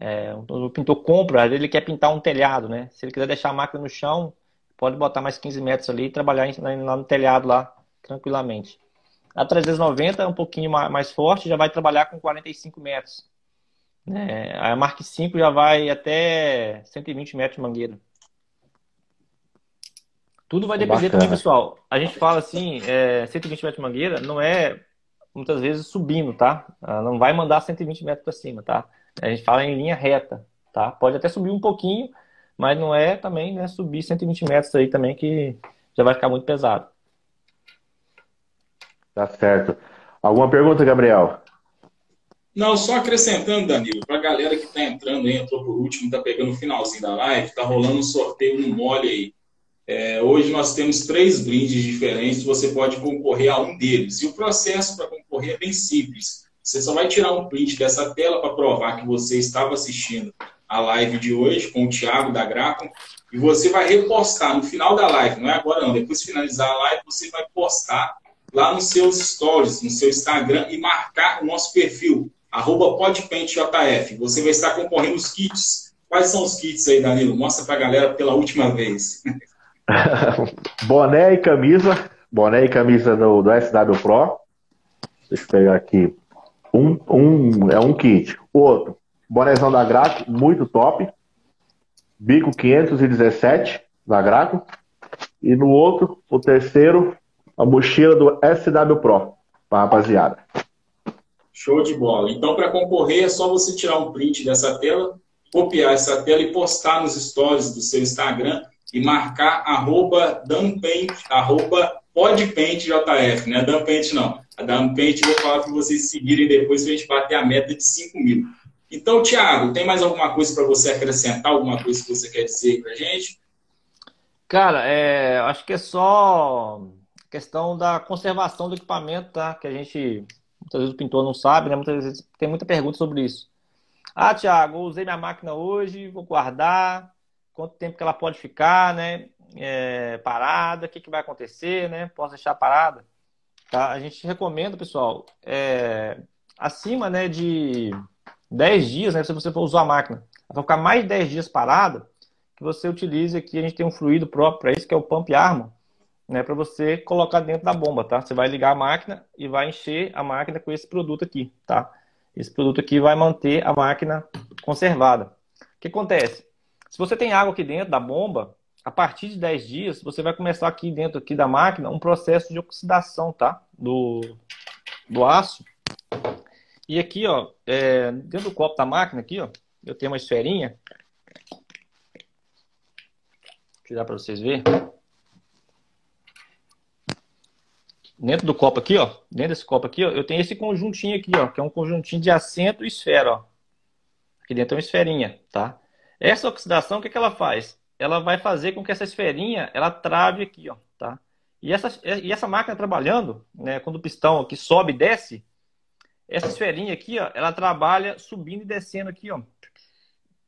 É, o pintor compra, ele quer pintar um telhado, né? Se ele quiser deixar a máquina no chão, pode botar mais 15 metros ali e trabalhar lá no telhado lá, tranquilamente. A 390 é um pouquinho mais forte, já vai trabalhar com 45 metros. É, a Mark 5 já vai até 120 metros de mangueira. Tudo vai depender Bacana. também, pessoal. A gente fala assim, é, 120 metros de mangueira não é muitas vezes subindo, tá? Não vai mandar 120 metros para cima, tá? A gente fala em linha reta, tá? Pode até subir um pouquinho, mas não é também né, subir 120 metros aí também que já vai ficar muito pesado. Tá certo. Alguma pergunta, Gabriel? Não, só acrescentando, Danilo, para a galera que está entrando aí, entrou por último, está pegando o finalzinho da live, está rolando um sorteio no mole aí. É, hoje nós temos três brindes diferentes, você pode concorrer a um deles. E o processo para concorrer é bem simples. Você só vai tirar um print dessa tela para provar que você estava assistindo a live de hoje com o Thiago da Gracon e você vai repostar no final da live, não é agora não, depois de finalizar a live, você vai postar lá nos seus stories, no seu Instagram e marcar o nosso perfil, arroba podpaintjf. Você vai estar concorrendo os kits. Quais são os kits aí, Danilo? Mostra para a galera pela última vez. boné e camisa. Boné e camisa do, do SW Pro. Deixa eu pegar aqui. Um, um, é um kit. O outro, bonézão da Graco, muito top. Bico 517 da Graco. E no outro, o terceiro, a mochila do SW Pro, para rapaziada. Show de bola. Então, para concorrer, é só você tirar um print dessa tela, copiar essa tela e postar nos stories do seu Instagram e marcar arroba Dampaint, arroba podpaintjf, não é não. A Dampaint eu vou falar para vocês seguirem depois para a gente bater a meta de 5 mil. Então, Thiago, tem mais alguma coisa para você acrescentar, alguma coisa que você quer dizer para a gente? Cara, é, acho que é só questão da conservação do equipamento, tá? Que a gente, muitas vezes o pintor não sabe, né? Muitas vezes tem muita pergunta sobre isso. Ah, Thiago, usei minha máquina hoje, vou guardar, quanto tempo que ela pode ficar, né? É, parada, o que, que vai acontecer, né? Posso deixar parada? Tá? A gente recomenda, pessoal, é, acima né, de 10 dias, né? Se você for usar a máquina, vai ficar mais de 10 dias parada, que você utilize aqui, a gente tem um fluido próprio para isso, que é o Pump Armor, né, para você colocar dentro da bomba, tá? Você vai ligar a máquina e vai encher a máquina com esse produto aqui, tá? Esse produto aqui vai manter a máquina conservada. O que acontece? Se você tem água aqui dentro da bomba, a partir de 10 dias, você vai começar aqui dentro aqui da máquina um processo de oxidação, tá? Do, do aço. E aqui, ó, é, dentro do copo da máquina aqui, ó, eu tenho uma esferinha. Vou tirar para vocês verem. dentro do copo aqui, ó, dentro desse copo aqui, ó, eu tenho esse conjuntinho aqui, ó, que é um conjuntinho de assento e esfera, ó. Aqui dentro é uma esferinha, tá? Essa oxidação, o que, que ela faz? Ela vai fazer com que essa esferinha, ela trave aqui, ó, tá? E essa, e essa máquina trabalhando, né, quando o pistão aqui sobe e desce, essa esferinha aqui, ó, ela trabalha subindo e descendo aqui, ó,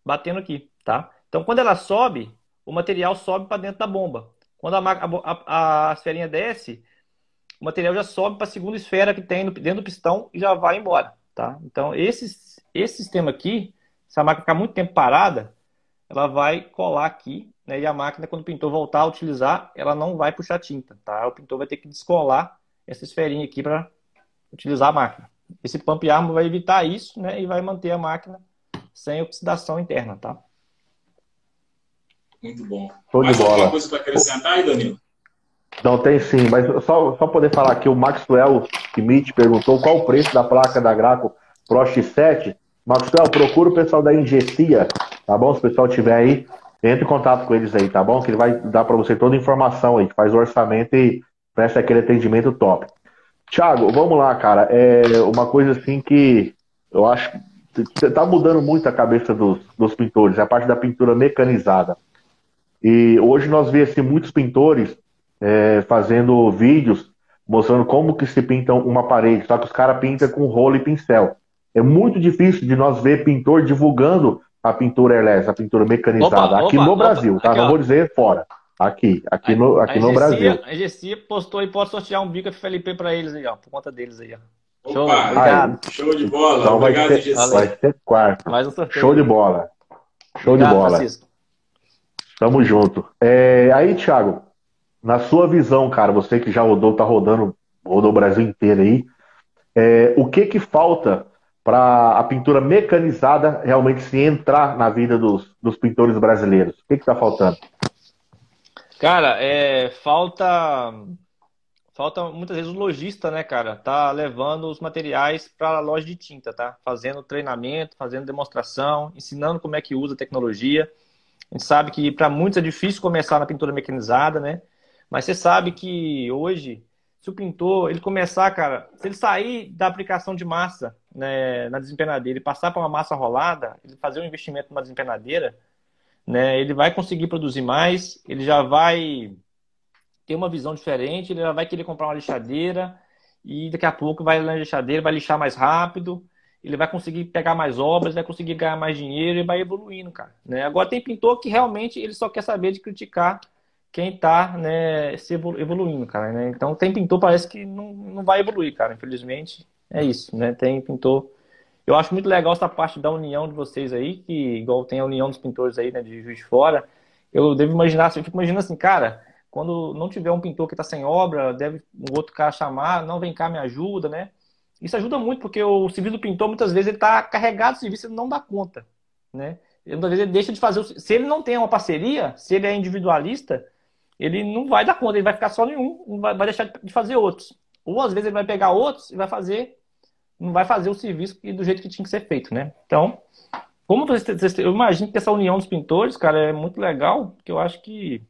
batendo aqui, tá? Então, quando ela sobe, o material sobe para dentro da bomba. Quando a, a, a, esferinha desce, o material já sobe para a segunda esfera que tem dentro do pistão e já vai embora. Tá? Então, esse, esse sistema aqui, se a máquina ficar muito tempo parada, ela vai colar aqui, né? E a máquina, quando o pintor voltar a utilizar, ela não vai puxar tinta, tá? O pintor vai ter que descolar essa esferinha aqui para utilizar a máquina. Esse pump arm vai evitar isso, né? E vai manter a máquina sem oxidação interna, tá? Muito bom. Show Mais alguma coisa para acrescentar aí, Danilo? Não, tem sim, mas só, só poder falar que o Maxwell Schmidt perguntou qual o preço da placa da Graco Pro X7. Maxwell, procura o pessoal da Ingecia, tá bom? Se o pessoal tiver aí, entre em contato com eles aí, tá bom? Que ele vai dar para você toda a informação aí, faz o orçamento e presta aquele atendimento top. Tiago, vamos lá, cara. É uma coisa assim que eu acho que tá mudando muito a cabeça dos, dos pintores, é a parte da pintura mecanizada. E hoje nós vemos assim, muitos pintores é, fazendo vídeos mostrando como que se pinta uma parede, só que os caras pintam com rolo e pincel. É muito difícil de nós ver pintor divulgando a pintura airless, a pintura mecanizada, opa, aqui opa, no Brasil, tá? Aqui, Não vou dizer fora. Aqui, aqui a, no, aqui no Brasil. A Gessia postou e pode sortear um bico Felipe para eles aí, ó, por conta deles aí, ó. Show, Opa, obrigado. show de bola. Então Obrigado, vai ser, vai ser quarto. Mais um sorteio. Show de bola. Show obrigado, de bola. Francisco. Tamo junto. É, aí, Thiago, na sua visão, cara, você que já rodou, tá rodando, rodou o Brasil inteiro aí, é, o que que falta para a pintura mecanizada realmente se entrar na vida dos, dos pintores brasileiros? O que que tá faltando? Cara, é, falta falta muitas vezes o lojista, né, cara, tá levando os materiais para a loja de tinta, tá? Fazendo treinamento, fazendo demonstração, ensinando como é que usa a tecnologia. A gente sabe que para muitos é difícil começar na pintura mecanizada, né? Mas você sabe que hoje, se o pintor ele começar, cara, se ele sair da aplicação de massa né, na desempenadeira e passar para uma massa rolada, ele fazer um investimento numa desempenadeira, né, ele vai conseguir produzir mais, ele já vai ter uma visão diferente, ele já vai querer comprar uma lixadeira e daqui a pouco vai na lixadeira, vai lixar mais rápido, ele vai conseguir pegar mais obras, vai conseguir ganhar mais dinheiro e vai evoluindo, cara. Né? Agora tem pintor que realmente ele só quer saber de criticar quem está né, se evoluindo, cara. Né? Então tem pintor parece que não, não vai evoluir, cara. Infelizmente é isso, né? Tem pintor. Eu acho muito legal essa parte da união de vocês aí, que igual tem a união dos pintores aí, né, de Juiz de Fora. Eu devo imaginar, eu fico imaginando assim, cara, quando não tiver um pintor que está sem obra, deve um outro cara chamar, não vem cá, me ajuda, né? Isso ajuda muito, porque o serviço do pintor, muitas vezes, ele está carregado de serviço e não dá conta, né? Muitas vezes ele deixa de fazer. Se ele não tem uma parceria, se ele é individualista, ele não vai dar conta, ele vai ficar só um, vai, vai deixar de fazer outros. Ou às vezes ele vai pegar outros e vai fazer, não vai fazer o serviço do jeito que tinha que ser feito, né? Então, como vocês, eu imagino que essa união dos pintores, cara, é muito legal, que eu acho que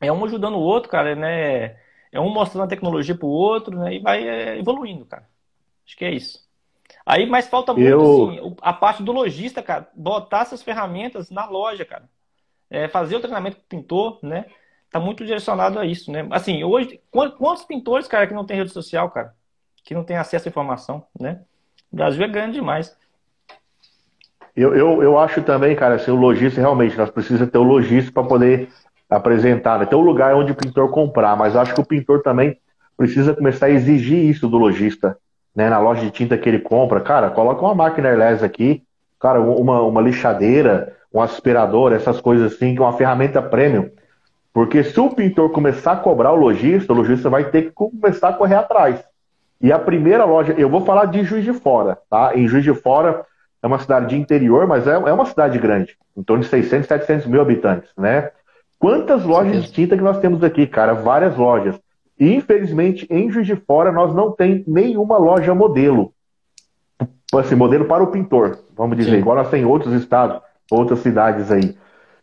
é um ajudando o outro, cara, né? É um mostrando a tecnologia pro outro, né? E vai é, evoluindo, cara. Acho que é isso. Aí, mas falta muito, eu... assim, a parte do lojista, cara, botar essas ferramentas na loja, cara. É, fazer o treinamento com o pintor, né? Tá muito direcionado a isso, né? Assim, hoje, quantos pintores, cara, que não tem rede social, cara? Que não tem acesso à informação, né? O Brasil é grande demais. Eu, eu, eu acho também, cara, assim, o lojista, realmente, nós precisamos ter o lojista para poder apresentar, né? Ter um lugar onde o pintor comprar, mas acho que o pintor também precisa começar a exigir isso do lojista né, na loja de tinta que ele compra, cara, coloca uma máquina airless aqui, cara, uma, uma lixadeira, um aspirador, essas coisas assim, uma ferramenta premium. Porque se o pintor começar a cobrar o lojista, o lojista vai ter que começar a correr atrás. E a primeira loja, eu vou falar de Juiz de Fora, tá? Em Juiz de Fora é uma cidade de interior, mas é, é uma cidade grande, em torno de 600, 700 mil habitantes, né? Quantas lojas de tinta que nós temos aqui, cara? Várias lojas. E, infelizmente, em Juiz de Fora, nós não tem nenhuma loja modelo. Assim, modelo para o pintor, vamos dizer. Sim. Igual nós tem em outros estados, outras cidades aí.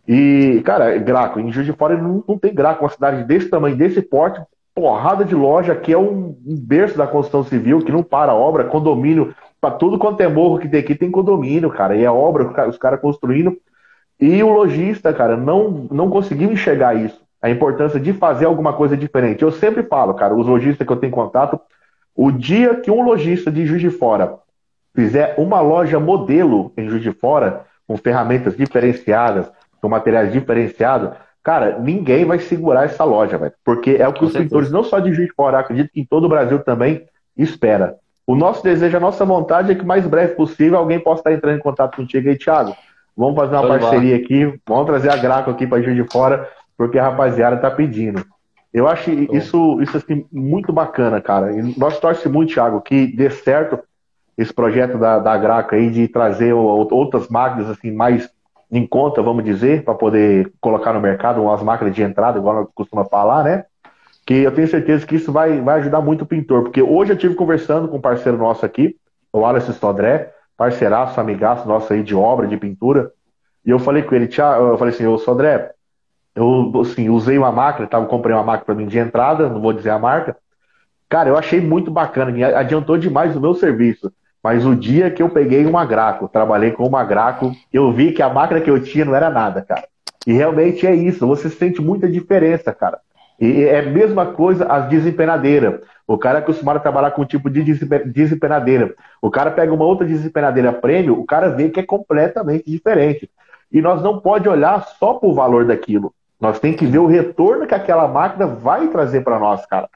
E, cara, Graco, em Juiz de Fora não, não tem Graco, uma cidade desse tamanho, desse porte, porrada de loja, que é um, um berço da construção civil, que não para a obra, condomínio, para tudo quanto é morro que tem aqui, tem condomínio, cara, e é obra, os caras construindo. E o lojista, cara, não, não conseguiu enxergar isso a importância de fazer alguma coisa diferente. Eu sempre falo, cara, os lojistas que eu tenho contato, o dia que um lojista de Juiz de Fora fizer uma loja modelo em Juiz de Fora, com ferramentas diferenciadas, com materiais diferenciados, Cara, ninguém vai segurar essa loja, velho. Porque é o que Com os certeza. pintores, não só de Juiz de Fora, acredito que em todo o Brasil também, espera. O nosso desejo, a nossa vontade é que o mais breve possível alguém possa estar entrando em contato contigo aí, Thiago. Vamos fazer uma parceria aqui, vamos trazer a Graco aqui para Juiz de Fora, porque a rapaziada tá pedindo. Eu acho isso, isso assim, muito bacana, cara. E nós torcemos muito, Thiago, que dê certo esse projeto da, da Graco aí de trazer outras máquinas assim mais em conta, vamos dizer, para poder colocar no mercado umas máquinas de entrada, igual nós costuma falar, né? Que eu tenho certeza que isso vai, vai ajudar muito o pintor, porque hoje eu estive conversando com um parceiro nosso aqui, o Wallace Stodré, parceiraço, amigaço nosso aí de obra, de pintura, e eu falei com ele, eu falei assim, ô Sodré, eu assim, usei uma máquina, tava, comprei uma máquina para mim de entrada, não vou dizer a marca, cara, eu achei muito bacana, me adiantou demais o meu serviço. Mas o dia que eu peguei uma Graco, trabalhei com uma Graco, eu vi que a máquina que eu tinha não era nada, cara. E realmente é isso, você sente muita diferença, cara. E é a mesma coisa as desempenadeiras. O cara é acostumado a trabalhar com um tipo de desempenadeira. O cara pega uma outra desempenadeira prêmio, o cara vê que é completamente diferente. E nós não pode olhar só para o valor daquilo. Nós tem que ver o retorno que aquela máquina vai trazer para nós, cara.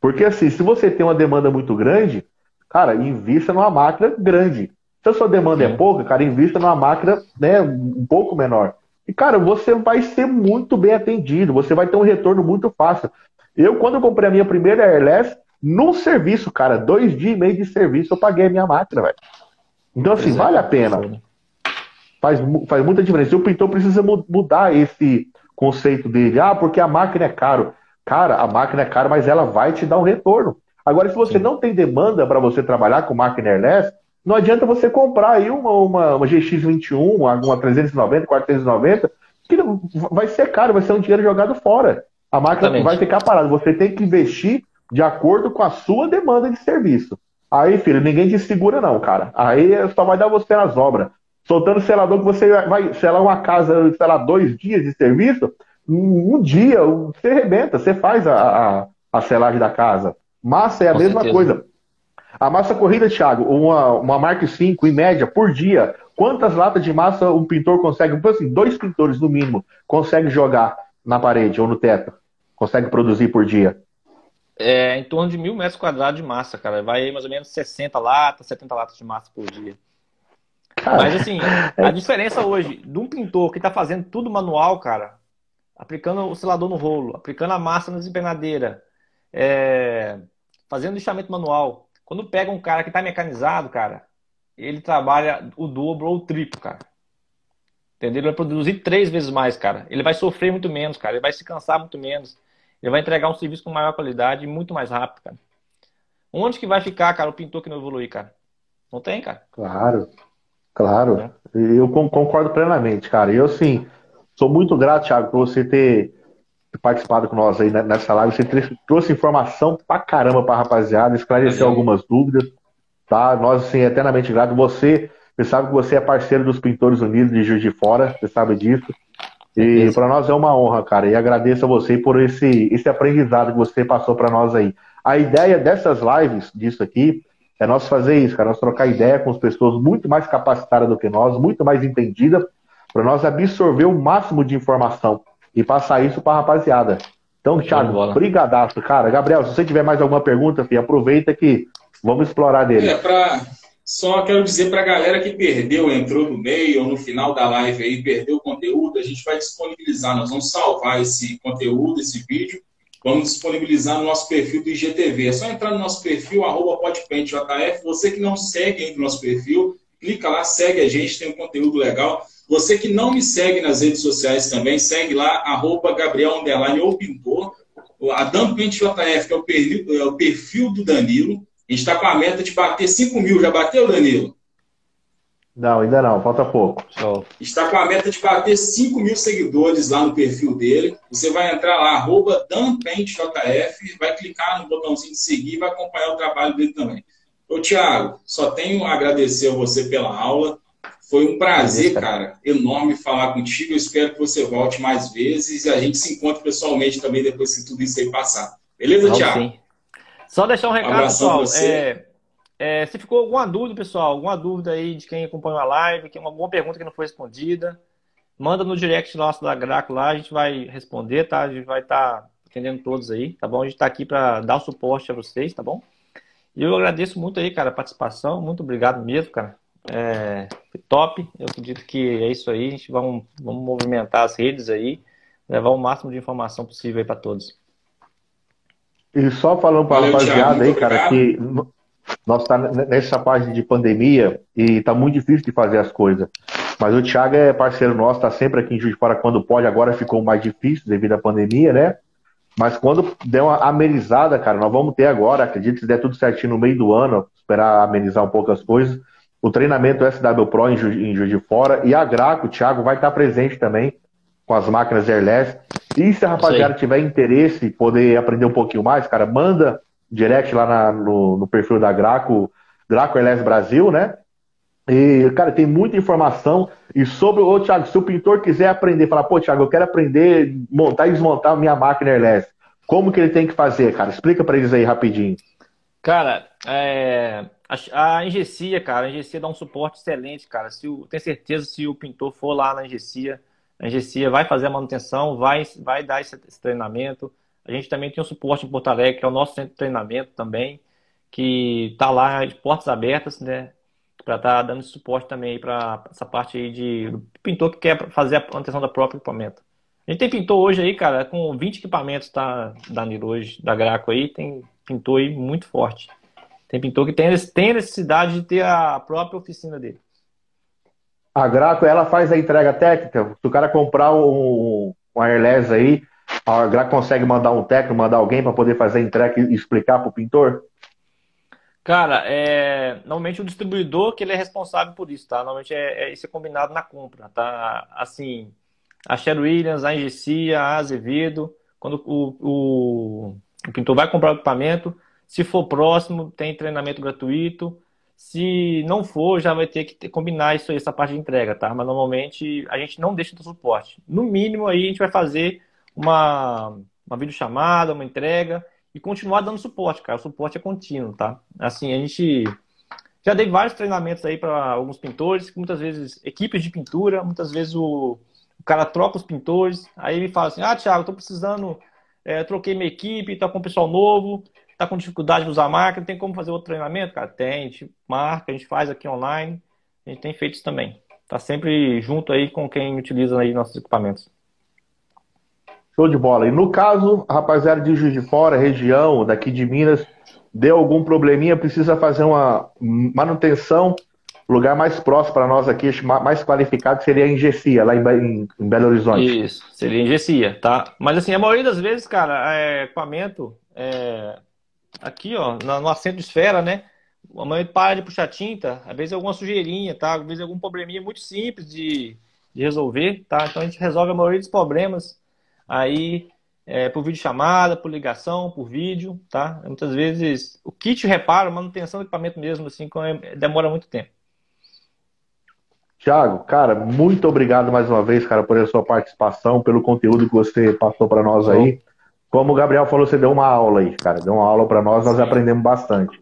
Porque assim, se você tem uma demanda muito grande, cara, invista numa máquina grande. Se a sua demanda é Sim. é pouca, cara, invista numa máquina né, um pouco menor. E, cara, você vai ser muito bem atendido, você vai ter um retorno muito fácil. Eu, quando eu comprei a minha primeira Airless, no serviço, cara, dois dias e meio de serviço, eu paguei a minha máquina, velho. Então, assim, vale a pena. Faz, faz muita diferença. E o pintor precisa mudar esse conceito dele. Ah, porque a máquina é caro. Cara, a máquina é cara, mas ela vai te dar um retorno. Agora, se você Sim. não tem demanda para você trabalhar com máquina airless, não adianta você comprar aí uma, uma, uma GX21, uma 390, 490, que vai ser caro, vai ser um dinheiro jogado fora. A máquina Exatamente. vai ficar parada. Você tem que investir de acordo com a sua demanda de serviço. Aí, filho, ninguém te segura, não, cara. Aí só vai dar você nas obras. Soltando selador que você vai selar uma casa, sei lá, dois dias de serviço, um, dia você arrebenta, você faz a, a, a selagem da casa. Massa é a Com mesma certeza. coisa. A massa corrida, Thiago, uma, uma Mark 5 em média por dia, quantas latas de massa um pintor consegue? Assim, dois pintores no mínimo conseguem jogar na parede ou no teto? Consegue produzir por dia? É em torno de mil metros quadrados de massa, cara. Vai mais ou menos 60 latas, 70 latas de massa por dia. Cara, Mas assim, a diferença hoje de um pintor que está fazendo tudo manual, cara, aplicando o selador no rolo, aplicando a massa na desempenadeira, é, fazendo lixamento manual. Quando pega um cara que está mecanizado, cara, ele trabalha o dobro ou o triplo, cara. Entendeu? Ele vai produzir três vezes mais, cara. Ele vai sofrer muito menos, cara. Ele vai se cansar muito menos. Ele vai entregar um serviço com maior qualidade e muito mais rápido, cara. Onde que vai ficar, cara, o pintor que não evoluir, cara? Não tem, cara. Claro, claro. É. Eu concordo plenamente, cara. E eu, assim, sou muito grato, Thiago, por você ter participado com nós aí nessa live. Você trouxe informação pra caramba pra rapaziada, esclareceu algumas dúvidas, tá? Nós, assim, eternamente gratos. Você, você sabe que você é parceiro dos Pintores Unidos de Juiz de Fora, você sabe disso. E para nós é uma honra, cara. E agradeço a você por esse, esse aprendizado que você passou para nós aí. A ideia dessas lives, disso aqui, é nós fazer isso, cara. Nós trocar ideia com as pessoas muito mais capacitadas do que nós, muito mais entendidas, para nós absorver o máximo de informação e passar isso para a rapaziada. Então, Thiago, brigadaço, cara. Gabriel, se você tiver mais alguma pergunta, filho, aproveita que vamos explorar dele. É, pra... Só quero dizer para a galera que perdeu, entrou no meio ou no final da live aí, perdeu o conteúdo, a gente vai disponibilizar, nós vamos salvar esse conteúdo, esse vídeo, vamos disponibilizar no nosso perfil do IGTV. É só entrar no nosso perfil, arroba podpaintjf. Você que não segue ainda o nosso perfil, clica lá, segue a gente, tem um conteúdo legal. Você que não me segue nas redes sociais também, segue lá, arroba Gabriel Underline ou Pintor. A Dampente JF, que é o, perfil, é o perfil do Danilo. A gente está com a meta de bater 5 mil. Já bateu, Danilo? Não, ainda não, falta pouco. Está com a meta de bater 5 mil seguidores lá no perfil dele. Você vai entrar lá, arroba vai clicar no botãozinho de seguir e vai acompanhar o trabalho dele também. Ô, Tiago, só tenho a agradecer a você pela aula. Foi um prazer, cara, enorme falar contigo. Eu espero que você volte mais vezes e a gente se encontre pessoalmente também depois que tudo isso aí passar. Beleza, Não, Thiago? Sim. Só deixar um recado, um pessoal. É, é, se ficou alguma dúvida, pessoal, alguma dúvida aí de quem acompanhou a live, que alguma pergunta que não foi respondida, manda no direct nosso da Graco lá, a gente vai responder, tá? A gente vai estar tá atendendo todos aí, tá bom? A gente está aqui para dar o suporte a vocês, tá bom? E eu agradeço muito aí, cara, a participação. Muito obrigado mesmo, cara. É, top. Eu acredito que é isso aí. A gente vai vamos movimentar as redes aí, levar o máximo de informação possível aí para todos. E só falando para a rapaziada aí, cara, que nós está nessa parte de pandemia e está muito difícil de fazer as coisas. Mas o Thiago é parceiro nosso, está sempre aqui em Juiz de Fora quando pode. Agora ficou mais difícil devido à pandemia, né? Mas quando der uma amenizada, cara, nós vamos ter agora, acredito que se der tudo certinho no meio do ano, esperar amenizar um pouco as coisas, o treinamento SW Pro em Juiz, em de Fora e a Graco, o Thiago vai estar presente também com as máquinas airless. E se a rapaziada tiver interesse poder aprender um pouquinho mais, cara, manda direct lá na, no, no, perfil da Graco, Graco Airless Brasil, né? E, cara, tem muita informação. E sobre, ô Thiago, se o pintor quiser aprender, falar, pô, Thiago, eu quero aprender montar e desmontar minha máquina airless, como que ele tem que fazer, cara? Explica para eles aí rapidinho. Cara, é, a, a cara, a Engecia dá um suporte excelente, cara. Se o, tenho certeza se o pintor for lá na Engecia, a Engecia vai fazer a manutenção, vai, vai dar esse, esse treinamento. A gente também tem um suporte em Porto Alegre, que é o nosso centro de treinamento também, que está lá de portas abertas, né? Para estar tá dando esse suporte também para essa parte aí de do pintor que quer fazer a manutenção da própria equipamento. A gente tem pintor hoje aí, cara, com 20 equipamentos tá, da Niro hoje, da Graco aí, tem pintor aí muito forte. Tem pintor que tem, tem necessidade de ter a própria oficina dele. A Graco, ela faz a entrega técnica. Se o cara comprar um, um Airless aí, a Graco consegue mandar um técnico, mandar alguém para poder fazer a entrega e explicar para o pintor? Cara, é, normalmente o distribuidor que ele é responsável por isso, tá? Normalmente é, é isso é combinado na compra, tá? Assim, a Sher Williams, a Engecia, a Azevedo, quando o, o, o pintor vai comprar o equipamento, se for próximo, tem treinamento gratuito. Se não for, já vai ter que combinar isso aí, essa parte de entrega, tá? Mas normalmente a gente não deixa do suporte. No mínimo aí a gente vai fazer uma, uma videochamada, uma entrega e continuar dando suporte, cara. O suporte é contínuo, tá? Assim, a gente já dei vários treinamentos aí para alguns pintores, muitas vezes equipes de pintura, muitas vezes o, o cara troca os pintores, aí ele fala assim: Ah, Thiago, tô precisando, é, troquei minha equipe, tá com um pessoal novo, tá com dificuldade de usar a máquina, tem como fazer outro treinamento? Cara, tem, a gente marca, a gente faz aqui online, a gente tem feito isso também. Tá sempre junto aí com quem utiliza aí nossos equipamentos. Show de bola. E no caso, a rapaziada de Juiz de Fora, região, daqui de Minas, deu algum probleminha, precisa fazer uma manutenção, lugar mais próximo para nós aqui, mais qualificado, seria em Gessia, lá em, em, Belo Horizonte. Isso, seria em Gessia, tá? Mas assim, a maioria das vezes, cara, é, equipamento, é, aqui, ó, no assento de esfera, né? A mãe para de puxar tinta, às vezes é alguma sujeirinha, tá? Às vezes é algum probleminha muito simples de, de resolver, tá? Então a gente resolve a maioria dos problemas aí é, por vídeo chamada, por ligação, por vídeo, tá? Muitas vezes o kit reparo, manutenção do equipamento mesmo, assim, é, demora muito tempo. Tiago, cara, muito obrigado mais uma vez, cara, por a sua participação, pelo conteúdo que você passou para nós aí. Como o Gabriel falou, você deu uma aula aí, cara, deu uma aula para nós, nós Sim. aprendemos bastante.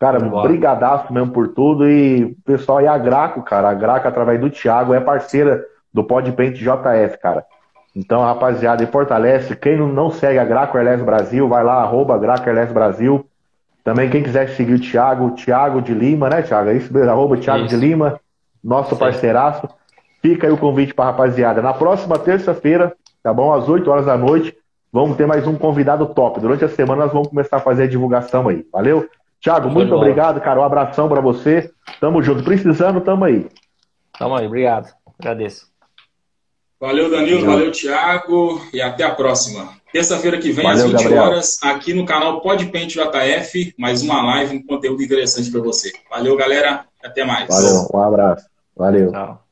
Cara, brigadaço mesmo por tudo e pessoal, e a Graco, cara, a Graco através do Thiago é parceira do Podpaint JF, cara. Então, rapaziada, e fortalece. Quem não segue a Graco Airlines Brasil, vai lá, arroba Graco Airlines Brasil. Também quem quiser seguir o Thiago, Thiago de Lima, né, Thiago? É isso mesmo, arroba Thiago isso. de Lima, nosso Sim. parceiraço. Fica aí o convite para rapaziada. Na próxima terça-feira, tá bom? Às 8 horas da noite, vamos ter mais um convidado top. Durante a semana nós vamos começar a fazer a divulgação aí. Valeu? Thiago, muito obrigado, cara. Um abração para você. Tamo junto. Precisando, tamo aí. Tamo aí, obrigado. Agradeço. Valeu, Danilo, valeu, Thiago, e até a próxima. Terça-feira que vem, valeu, às 20 Gabriel. horas, aqui no canal Podpente JF, mais uma live, um conteúdo interessante para você. Valeu, galera, até mais. Valeu, um abraço. Valeu. Tchau.